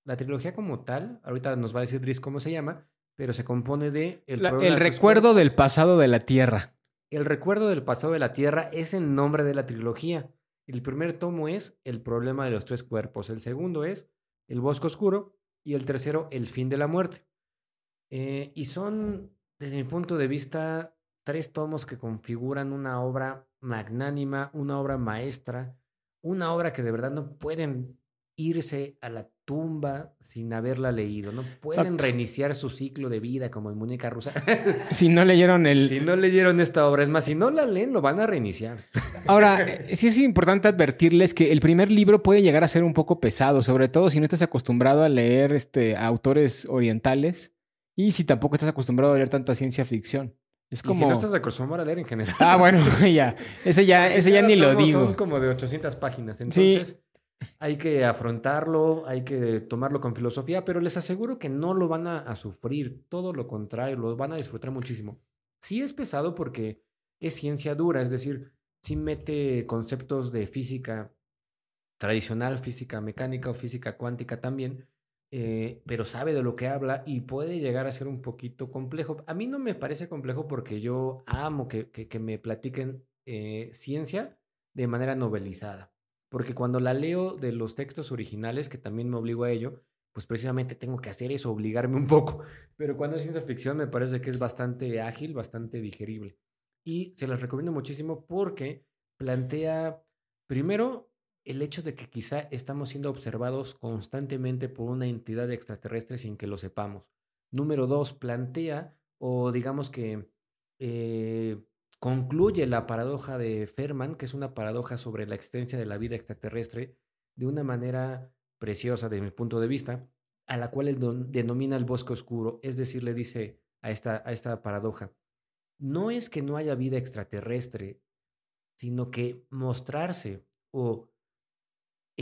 La trilogía como tal, ahorita nos va a decir Dries cómo se llama, pero se compone de el, La- de recuerdo del pasado de la Tierra. El recuerdo del pasado de la Tierra es el nombre de la trilogía. El primer tomo es El problema de los tres cuerpos. El segundo es El bosque oscuro. Y el tercero, El fin de la muerte. Eh, y son, desde mi punto de vista, tres tomos que configuran una obra magnánima, una obra maestra, una obra que de verdad no pueden irse a la tumba sin haberla leído. No pueden Exacto. reiniciar su ciclo de vida como en Muñeca Rusa. Si no leyeron el... Si no leyeron esta obra, es más, si no la leen, lo van a reiniciar. Ahora, eh, sí es importante advertirles que el primer libro puede llegar a ser un poco pesado, sobre todo si no estás acostumbrado a leer este, a autores orientales y si tampoco estás acostumbrado a leer tanta ciencia ficción. Es Y como... si no estás acostumbrado a leer en general. Ah, bueno, ya. Ese ya, ese ya ni lo digo. Son como de 800 páginas. Sí. Entonces, hay que afrontarlo, hay que tomarlo con filosofía, pero les aseguro que no lo van a, a sufrir. Todo lo contrario, lo van a disfrutar muchísimo. Sí es pesado porque es ciencia dura, es decir, sí mete conceptos de física tradicional, física mecánica o física cuántica también, eh, pero sabe de lo que habla y puede llegar a ser un poquito complejo. A mí no me parece complejo porque yo amo que, me platiquen eh, ciencia de manera novelizada, porque cuando la leo de los textos originales, que también me obligo a ello, pues precisamente tengo que hacer eso, obligarme un poco, pero cuando es ciencia ficción me parece que es bastante ágil, bastante digerible. Y se las recomiendo muchísimo porque plantea, primero, el hecho de que quizá estamos siendo observados constantemente por una entidad extraterrestre sin que lo sepamos. Número dos, plantea, o digamos que eh, concluye la paradoja de Fermat, que es una paradoja sobre la existencia de la vida extraterrestre, de una manera preciosa desde mi punto de vista, a la cual él denomina el bosque oscuro, es decir, le dice a esta, a esta paradoja, no es que no haya vida extraterrestre, sino que mostrarse o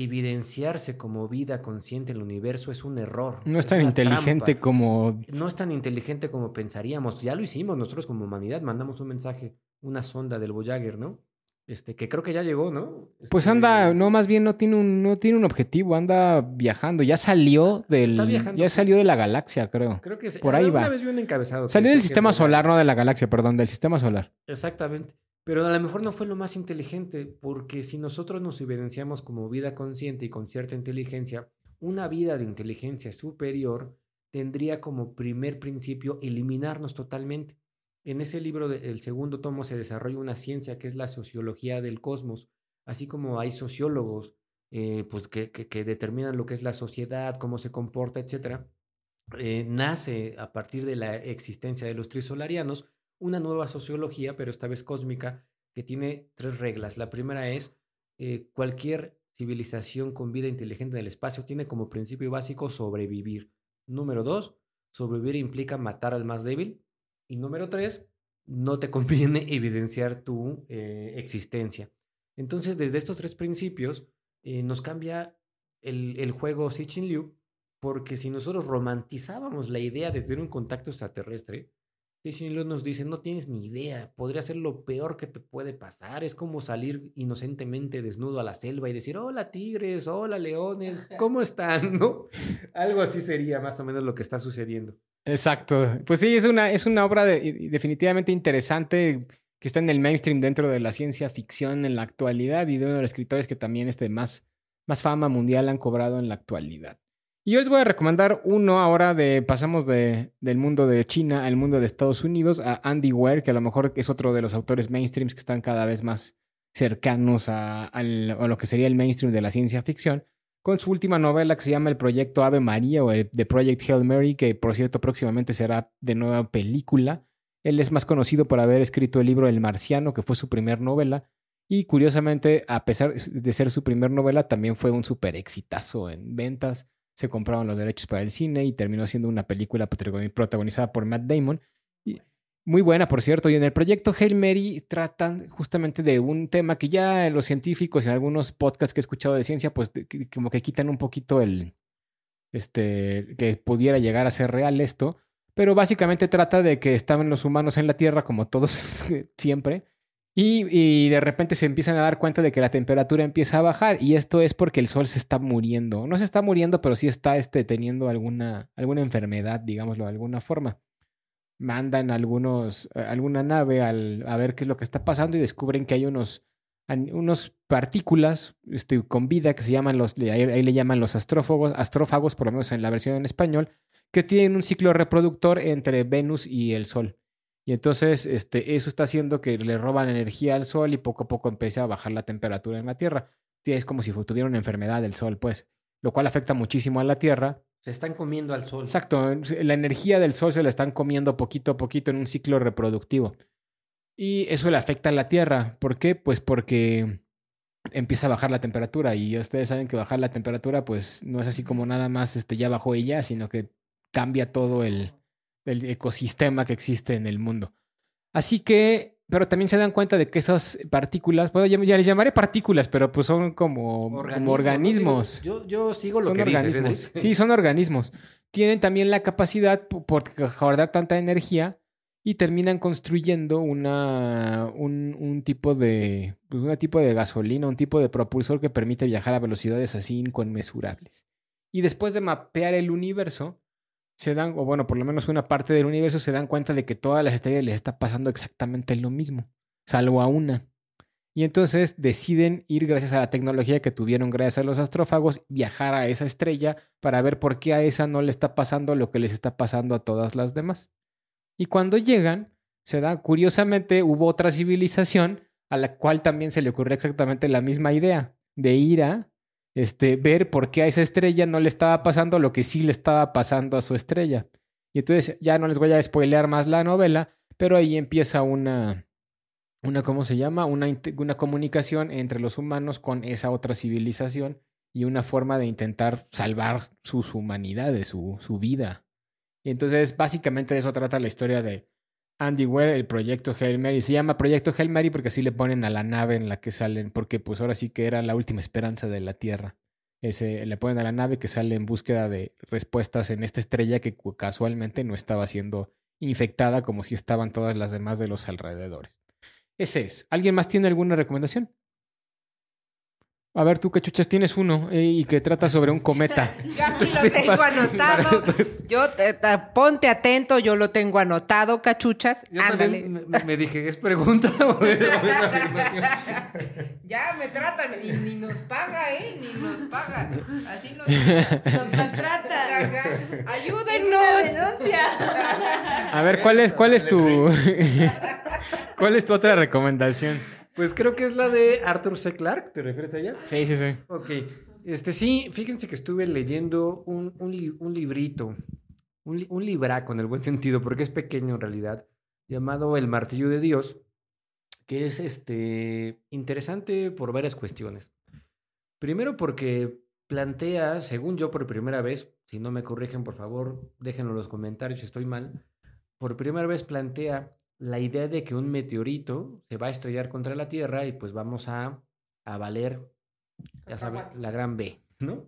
evidenciarse como vida consciente en el universo es un error. No es es tan inteligente trampa. como... No es tan inteligente como pensaríamos. Ya lo hicimos nosotros como humanidad, mandamos un mensaje, una sonda del Voyager, ¿no? Este, que creo que ya llegó, ¿no? Pues Este, anda, no, más bien no tiene un, no tiene un objetivo, anda viajando. Ya salió del... Está viajando, ya salió de la galaxia, creo. Creo que se- por ahí va. vez vi un encabezado. Salió del sistema solar, no de la galaxia, perdón, del sistema solar. Exactamente. Pero a lo mejor no fue lo más inteligente, porque si nosotros nos evidenciamos como vida consciente y con cierta inteligencia, una vida de inteligencia superior tendría como primer principio eliminarnos totalmente. En ese libro, el segundo tomo, se desarrolla una ciencia que es la sociología del cosmos, así como hay sociólogos eh, pues que, que- determinan lo que es la sociedad, cómo se comporta, etcétera. Eh, nace a partir de la existencia de los trisolarianos una nueva sociología, pero esta vez cósmica, que tiene tres reglas. La primera es, eh, cualquier civilización con vida inteligente en el espacio tiene como principio básico sobrevivir. Número dos, sobrevivir implica matar al más débil. Y número tres, no te conviene evidenciar tu eh, existencia. Entonces, desde estos tres principios, eh, nos cambia el, el juego Sichin Liu, porque si nosotros romantizábamos la idea de tener un contacto extraterrestre, Sichin Liu nos dice, no tienes ni idea, podría ser lo peor que te puede pasar, es como salir inocentemente desnudo a la selva y decir, hola tigres, hola leones, ¿cómo están? ¿No? Algo así sería más o menos lo que está sucediendo. Exacto. Pues sí, es una, es una obra de- definitivamente interesante que está en el mainstream dentro de la ciencia ficción en la actualidad y de uno de los escritores que también este, más, más fama mundial han cobrado en la actualidad. Y yo les voy a recomendar uno ahora de, pasamos de, del mundo de China al mundo de Estados Unidos, a Andy Weir, que a lo mejor es otro de los autores mainstreams que están cada vez más cercanos a, a lo que sería el mainstream de la ciencia ficción con su última novela que se llama El Proyecto Ave María o el The Project Hail Mary, que por cierto próximamente será de nueva película. Él es más conocido por haber escrito el libro El Marciano, que fue su primer novela. Y curiosamente, a pesar de ser su primer novela, también fue un súper exitazo en ventas. Se compraron los derechos para el cine y terminó siendo una película protagoni- protagonizada por Matt Damon. Y muy buena, por cierto. Y en el proyecto Hail Mary tratan justamente de un tema que ya los científicos en algunos podcasts que he escuchado de ciencia, pues como que quitan un poquito el, este, que pudiera llegar a ser real esto. Pero básicamente trata de que estaban los humanos en la Tierra, como todos siempre, y, de repente se empiezan a dar cuenta de que la temperatura empieza a bajar. Y esto es porque el Sol se está muriendo. No se está muriendo, pero sí está este, teniendo alguna, alguna enfermedad, digámoslo de alguna forma mandan algunos, alguna nave al, a ver qué es lo que está pasando y descubren que hay unos, unos partículas este, con vida que se llaman los, ahí le llaman los astrófagos, astrófagos, por lo menos en la versión en español, que tienen un ciclo reproductor entre Venus y el Sol. Y entonces este, eso está haciendo que le roban energía al Sol y poco a poco empieza a bajar la temperatura en la Tierra. Es como si tuviera una enfermedad del Sol, pues, lo cual afecta muchísimo a la Tierra Se están comiendo al sol. Exacto, la energía del sol se la están comiendo poquito a poquito en un ciclo reproductivo. Y eso le afecta a la Tierra. ¿Por qué? Pues porque empieza a bajar la temperatura y ustedes saben que bajar la temperatura pues no es así como nada más este ya bajó ya, sino que cambia todo el, el ecosistema que existe en el mundo. Así que, pero también se dan cuenta de que esas partículas, bueno, ya, ya les llamaré partículas, pero pues son como organismos. Yo, yo sigo lo Son que dices, organismos. Edric. Sí, son organismos. Tienen también la capacidad po- por guardar tanta energía y terminan construyendo una, un, un tipo de pues, un tipo de gasolina, un tipo de propulsor que permite viajar a velocidades así inconmensurables. Y después de mapear el universo, se dan, o bueno, por lo menos una parte del universo, se dan cuenta de que todas las estrellas les está pasando exactamente lo mismo, salvo a una. Y entonces deciden ir, gracias a la tecnología que tuvieron gracias a los astrófagos, viajar a esa estrella para ver por qué a esa no le está pasando lo que les está pasando a todas las demás. Y cuando llegan, se da, curiosamente, hubo otra civilización a la cual también se le ocurrió exactamente la misma idea, de ir a este, ver por qué a esa estrella no le estaba pasando lo que sí le estaba pasando a su estrella. Y entonces ya no les voy a spoilear más la novela, pero ahí empieza una, una ¿cómo se llama? Una, una comunicación entre los humanos con esa otra civilización y una forma de intentar salvar sus humanidades, su, su vida. Y entonces, básicamente de eso trata la historia de Andy Weir, el proyecto Hail Mary. Se llama Proyecto Hail Mary porque así le ponen a la nave en la que salen, porque pues ahora sí que era la última esperanza de la Tierra. Ese, le ponen a la nave que sale en búsqueda de respuestas en esta estrella que casualmente no estaba siendo infectada como si estaban todas las demás de los alrededores. Ese es. ¿Alguien más tiene alguna recomendación? A ver, tú, cachuchas, tienes uno eh, y que trata sobre un cometa. Yo aquí lo tengo anotado. Yo, te- te- ponte atento, yo lo tengo anotado, cachuchas. Yo Ándale. también me, me dije, ¿es pregunta o es? Ya me tratan y ni nos paga, ¿eh? Ni nos paga. Así nos, Nos maltratan. Ayúdennos. denuncia. A ver, ¿cuál es, cuál es tu. ¿Cuál es tu otra recomendación? Pues creo que es la de Arthur C. Clarke, ¿te refieres a ella? Sí, sí, sí. Ok, este sí, fíjense que estuve leyendo un, un, li- un librito, un, li- un libraco en el buen sentido, porque es pequeño en realidad, llamado El Martillo de Dios, que es este interesante por varias cuestiones. Primero porque plantea, según yo por primera vez, si no me corrigen por favor, déjenlo en los comentarios si estoy mal, por primera vez plantea la idea de que un meteorito se va a estrellar contra la Tierra y pues vamos a, a valer ya saben, la gran B, ¿no?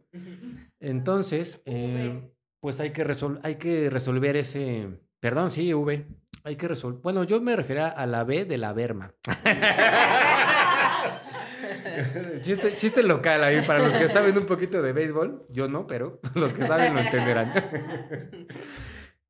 Entonces, eh, pues hay que, resol- hay que resolver ese, perdón, sí, V, hay que resolver, bueno, yo me refería a la B de la Berma. chiste, chiste local ahí, para los que saben un poquito de béisbol, yo no, pero los que saben lo entenderán.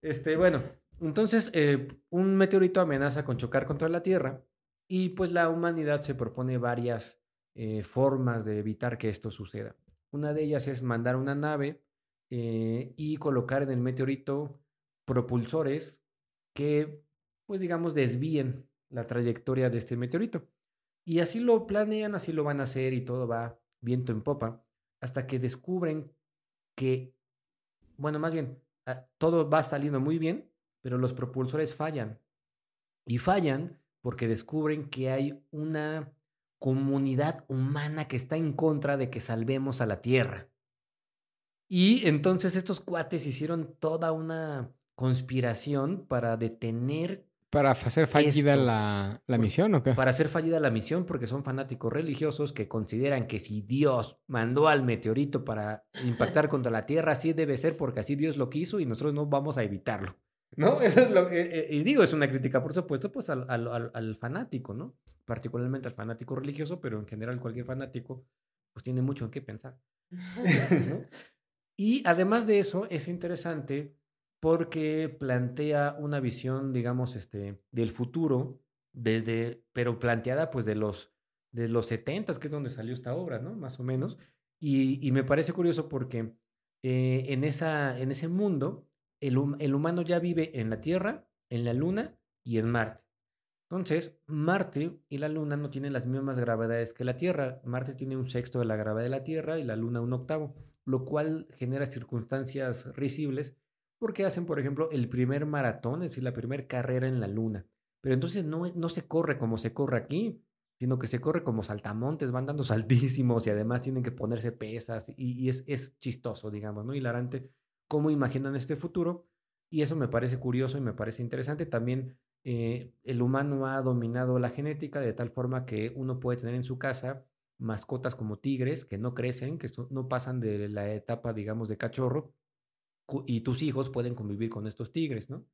este, bueno, entonces, eh, un meteorito amenaza con chocar contra la Tierra y pues la humanidad se propone varias eh, formas de evitar que esto suceda. Una de ellas es mandar una nave eh, y colocar en el meteorito propulsores que, pues digamos, desvíen la trayectoria de este meteorito. Y así lo planean, así lo van a hacer y todo va viento en popa, hasta que descubren que, bueno, más bien, ah, todo va saliendo muy bien, pero los propulsores fallan. Y fallan porque descubren que hay una comunidad humana que está en contra de que salvemos a la Tierra. Y entonces estos cuates hicieron toda una conspiración para detener, ¿Para hacer fallida Esto. la, la misión o qué? para hacer fallida la misión, porque son fanáticos religiosos que consideran que si Dios mandó al meteorito para impactar contra la Tierra, así debe ser porque así Dios lo quiso y nosotros no vamos a evitarlo. ¿No? Eso es lo que, eh, y digo, es una crítica, por supuesto, pues al, al- al- al fanático, ¿no? Particularmente al fanático religioso, pero en general cualquier fanático, pues tiene mucho en qué pensar. ¿no? Y además de eso, es interesante porque plantea una visión, digamos, este, del futuro, desde, pero planteada pues de los, de los 70, que es donde salió esta obra, ¿no? Más o menos. Y, y me parece curioso porque eh, en, esa, en ese mundo, el, hum- el humano ya vive en la Tierra, en la Luna y en Marte. Entonces, Marte y la Luna no tienen las mismas gravedades que la Tierra. Marte tiene un sexto de la gravedad de la Tierra y la Luna un octavo, lo cual genera circunstancias risibles porque hacen, por ejemplo, el primer maratón, es decir, la primera carrera en la Luna. Pero entonces no, no se corre como se corre aquí, sino que se corre como saltamontes, van dando saltísimos y además tienen que ponerse pesas y, y es, es chistoso, digamos, ¿no? Hilarante cómo imaginan este futuro y eso me parece curioso y me parece interesante. También eh, el humano ha dominado la genética de tal forma que uno puede tener en su casa mascotas como tigres que no crecen, que no pasan de la etapa, digamos, de cachorro, y tus hijos pueden convivir con estos tigres, ¿no?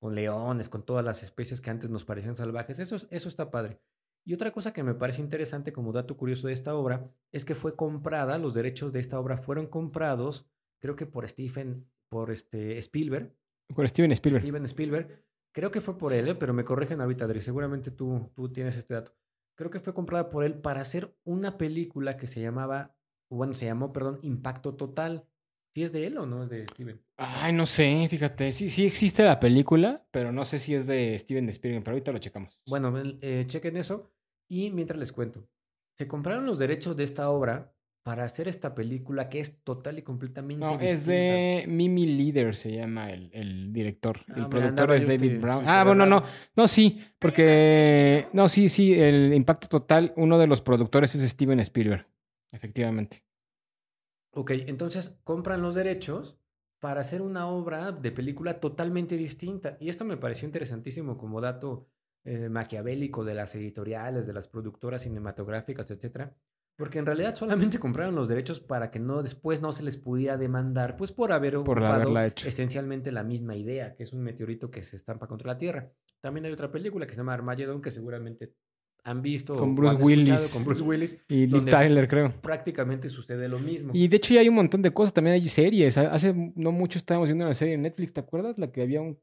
Con leones, con todas las especies que antes nos parecían salvajes. Eso, es- eso está padre. Y otra cosa que me parece interesante como dato curioso de esta obra es que fue comprada, los derechos de esta obra fueron comprados, creo que por Stephen, por este Spielberg, Por Steven Spielberg. Steven Spielberg. Creo que fue por él, ¿eh? pero me corrigen ahorita, Adri. Seguramente tú, tú tienes este dato. Creo que fue comprada por él para hacer una película que se llamaba, bueno, se llamó, perdón, Impacto Total. ¿Sí es de él o no es de Steven? Ay, no sé, fíjate. Sí, sí existe la película, pero no sé si es de Steven Spielberg, pero ahorita lo checamos. Bueno, eh, chequen eso. Y mientras les cuento, se compraron los derechos de esta obra para hacer esta película que es total y completamente No, es distinta? de Mimi Leader, se llama el, el director. Ah, el productor es David Brown. súper Ah, bueno, no. raro. No, sí, porque. No, sí, sí, el Impacto Total, uno de los productores es Steven Spielberg. Efectivamente. Ok, entonces compran los derechos para hacer una obra de película totalmente distinta. Y esto me pareció interesantísimo como dato eh, maquiavélico de las editoriales, de las productoras cinematográficas, etcétera. Porque en realidad solamente compraron los derechos para que no después no se les pudiera demandar, pues por haber Por ocupado hecho. esencialmente la misma idea, que es un meteorito que se estampa contra la Tierra. También hay otra película que se llama Armageddon, que seguramente han visto Con Bruce Willis. con Bruce Willis. Y Liv Tyler, creo. Prácticamente sucede lo mismo. Y de hecho ya hay un montón de cosas, también hay series. Ha- Hace no mucho estábamos viendo una serie en Netflix, ¿te acuerdas? La que había un,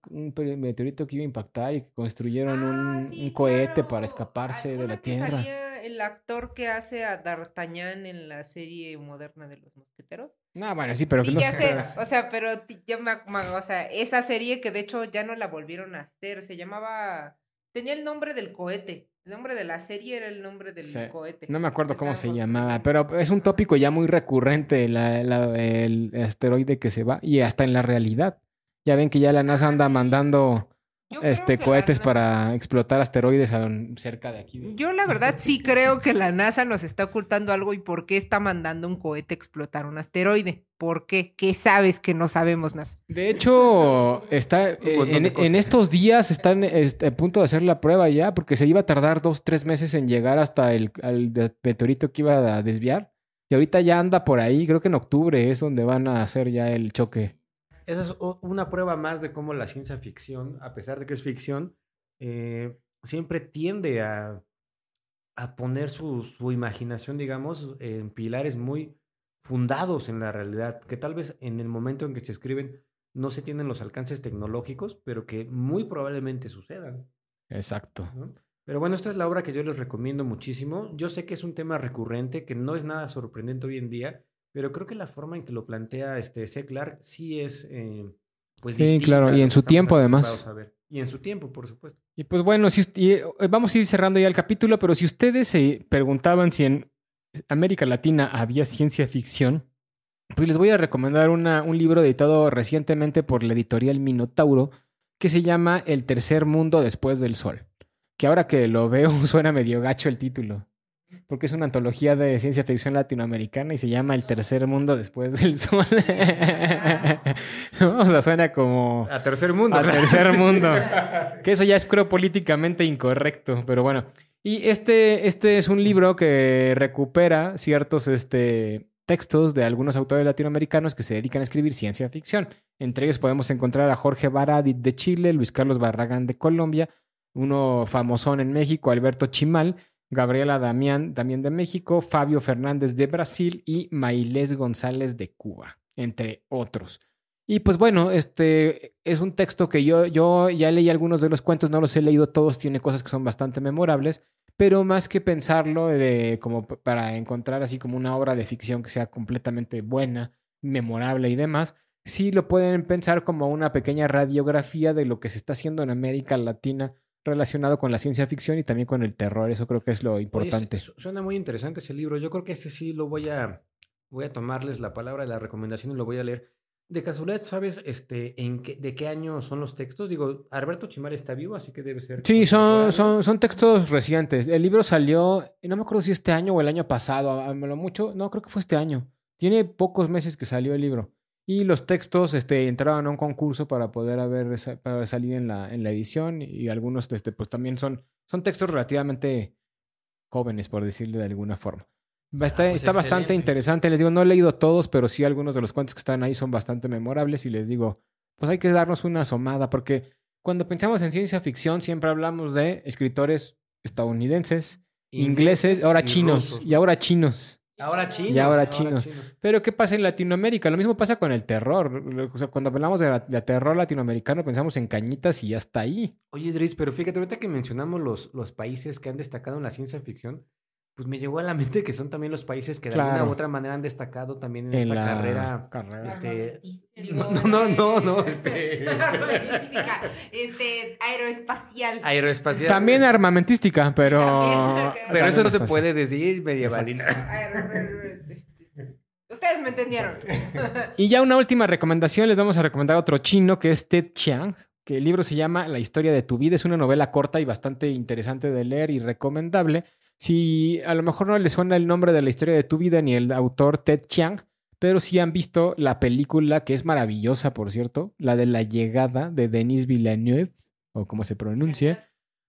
meteorito que iba a impactar y que construyeron Ah, un, sí, un cohete claro. para escaparse de la Tierra. El actor que hace a D'Artagnan en la serie moderna de los mosqueteros. No, bueno, sí, pero sí, no ya sé. O sea, pero yo me, o sea, esa serie que de hecho ya no la volvieron a hacer, se llamaba, tenía el nombre del cohete. El nombre de la serie era el nombre del Sí. cohete. No me acuerdo cómo se llamaba, pero es un tópico ya muy recurrente, la- la- el asteroide que se va, y hasta en la realidad. Ya ven que ya la NASA Ah, anda sí. mandando Yo este cohetes para explotar asteroides a- cerca de aquí. de- Yo la verdad sí creo que la NASA nos está ocultando algo y por qué está mandando un cohete a explotar un asteroide. ¿Por qué? ¿Qué sabes que no sabemos, NASA? De hecho, está eh, en, estos días están este, a punto de hacer la prueba ya, porque se iba a tardar dos, tres meses en llegar hasta el al meteorito que iba a desviar. Y ahorita ya anda por ahí, creo que en octubre es donde van a hacer ya el choque. Esa es una prueba más de cómo la ciencia ficción, a pesar de que es ficción, eh, siempre tiende a, a poner su, su imaginación, digamos, en pilares muy fundados en la realidad, que tal vez en el momento en que se escriben no se tienen los alcances tecnológicos, pero que muy probablemente sucedan. Exacto. ¿no? Pero bueno, esta es la obra que yo les recomiendo muchísimo. Yo sé que es un tema recurrente, que no es nada sorprendente hoy en día, pero creo que la forma en que lo plantea este C. Clark sí es, eh, pues, Sí, distinta claro, y en su tiempo, además. acostumbrados a ver. Y en su tiempo, por supuesto. Y pues bueno, si, y, eh, vamos a ir cerrando ya el capítulo, pero si ustedes se preguntaban si en América Latina había ciencia ficción, pues les voy a recomendar una- un libro editado recientemente por la editorial Minotauro que se llama El tercer mundo después del sol. Que ahora que lo veo suena medio gacho el título, porque es una antología de ciencia ficción latinoamericana y se llama El tercer mundo después del sol. O sea, suena como... A tercer mundo. A tercer mundo. Que eso ya es creo políticamente incorrecto, pero bueno. Y este, este es un libro que recupera ciertos este, textos de algunos autores latinoamericanos que se dedican a escribir ciencia ficción. Entre ellos podemos encontrar a Jorge Baradit de Chile, Luis Carlos Barragán de Colombia, uno famosón en México, Alberto Chimal, Gabriela Damián, también de México, Fabio Fernández de Brasil y Mailés González de Cuba, entre otros. Y pues bueno, este es un texto que yo, yo ya leí algunos de los cuentos, no los he leído todos, tiene cosas que son bastante memorables, pero más que pensarlo de, como para encontrar así como una obra de ficción que sea completamente buena, memorable y demás, sí lo pueden pensar como una pequeña radiografía de lo que se está haciendo en América Latina relacionado con la ciencia ficción y también con el terror. Eso creo que es lo importante. su- suena muy interesante ese libro. Yo creo que ese sí lo voy a, voy a tomarles la palabra de la recomendación y lo voy a leer. De casualidad, ¿sabes este, en qué, de qué año son los textos? Digo, Alberto Chimal está vivo, así que debe ser. Sí, son, son, son textos recientes. El libro salió, no me acuerdo si este año o el año pasado, a, a lo mucho, no, creo que fue este año. Tiene pocos meses que salió el libro. Y los textos este, entraron a un concurso para poder haber para salir en la, en la edición. Y algunos este, pues también son, son textos relativamente jóvenes, por decirle de alguna forma. Está, pues está bastante interesante. Les digo, no he leído todos, pero sí algunos de los cuentos que están ahí son bastante memorables. Y les digo, pues hay que darnos una asomada, porque cuando pensamos en ciencia ficción siempre hablamos de escritores estadounidenses, ingleses, ahora y chinos, rusos. y ahora chinos. Ahora chinos. Y ahora chinos. Pero ¿qué pasa en Latinoamérica? Lo mismo pasa con el terror. O sea, cuando hablamos de, la- de terror latinoamericano pensamos en cañitas y ya está ahí. Oye, Dries, pero fíjate, ahorita que mencionamos los, los países que han destacado en la ciencia ficción, pues me llegó a la mente que son también los países que de alguna u otra manera han destacado también en, En esta la carrera. carrera. Este, no, no, no, no, este- este, aeroespacial. Aeroespacial. También armamentística, pero... También. Pero eso no se puede decir medievalina. Este, Ustedes me entendieron. Y ya una última recomendación, les vamos a recomendar otro chino que es Ted Chiang, que el libro se llama La historia de tu vida. Es una novela corta y bastante interesante de leer y recomendable. Si a lo mejor no les suena el nombre de la historia de tu vida ni el autor Ted Chiang, pero si han visto la película, que es maravillosa, por cierto, la de la llegada de Denis Villeneuve, o como se pronuncie,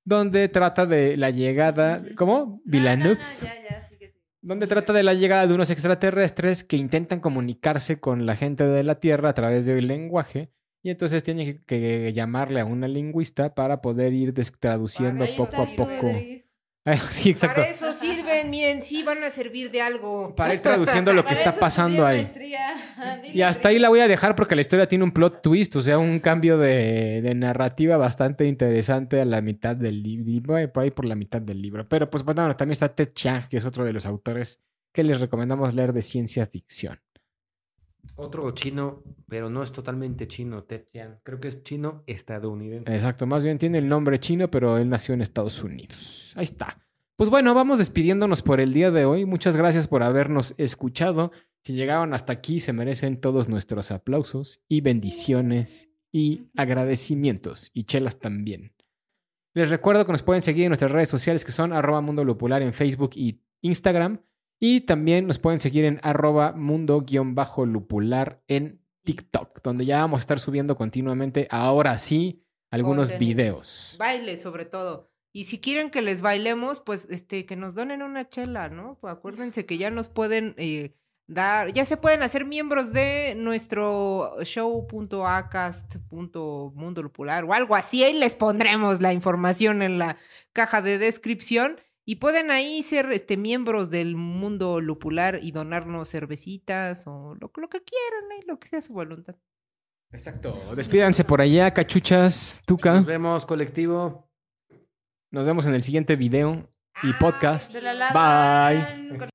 donde trata de la llegada, ¿cómo? Villeneuve. Ya, ya, sí que sí. Donde trata de la llegada de unos extraterrestres que intentan comunicarse con la gente de la Tierra a través del lenguaje. Y entonces tienen que, llamarle a una lingüista para poder ir traduciendo poco a poco. Sí, exacto. Para eso sirven, miren, sí van a servir de algo. Para ir traduciendo lo que Para está eso pasando ahí. maestría. Y hasta ahí la voy a dejar porque la historia tiene un plot twist, o sea, un cambio de, de narrativa bastante interesante a la mitad del libro, por ahí por la mitad del libro. Pero pues bueno, también está Ted Chiang, que es otro de los autores que les recomendamos leer de ciencia ficción. Otro chino, pero no es totalmente chino, Ted Chiang. Creo que es chino estadounidense. Exacto, más bien tiene el nombre chino, pero él nació en Estados Unidos. Ahí está. Pues bueno, vamos despidiéndonos por el día de hoy. Muchas gracias por habernos escuchado. Si llegaron hasta aquí, se merecen todos nuestros aplausos y bendiciones y agradecimientos y chelas también. Les recuerdo que nos pueden seguir en nuestras redes sociales que son arroba mundo lupular en Facebook y Instagram. Y también nos pueden seguir en arroba mundo-lupular en TikTok, donde ya vamos a estar subiendo continuamente, ahora sí, algunos videos. Baile, sobre todo. Y si quieren que les bailemos, pues este, que nos donen una chela, ¿no? Pues acuérdense que ya nos pueden eh, dar, ya se pueden hacer miembros de nuestro show.acast.mundo lupular o algo así. Ahí les pondremos la información en la caja de descripción. Y pueden ahí ser este, miembros del mundo lupular y donarnos cervecitas o lo, lo que quieran, ¿eh? lo que sea su voluntad. Exacto. Despídanse por allá, cachuchas, tuca. Nos vemos, colectivo. Nos vemos en el siguiente video y podcast. La lavan Bye.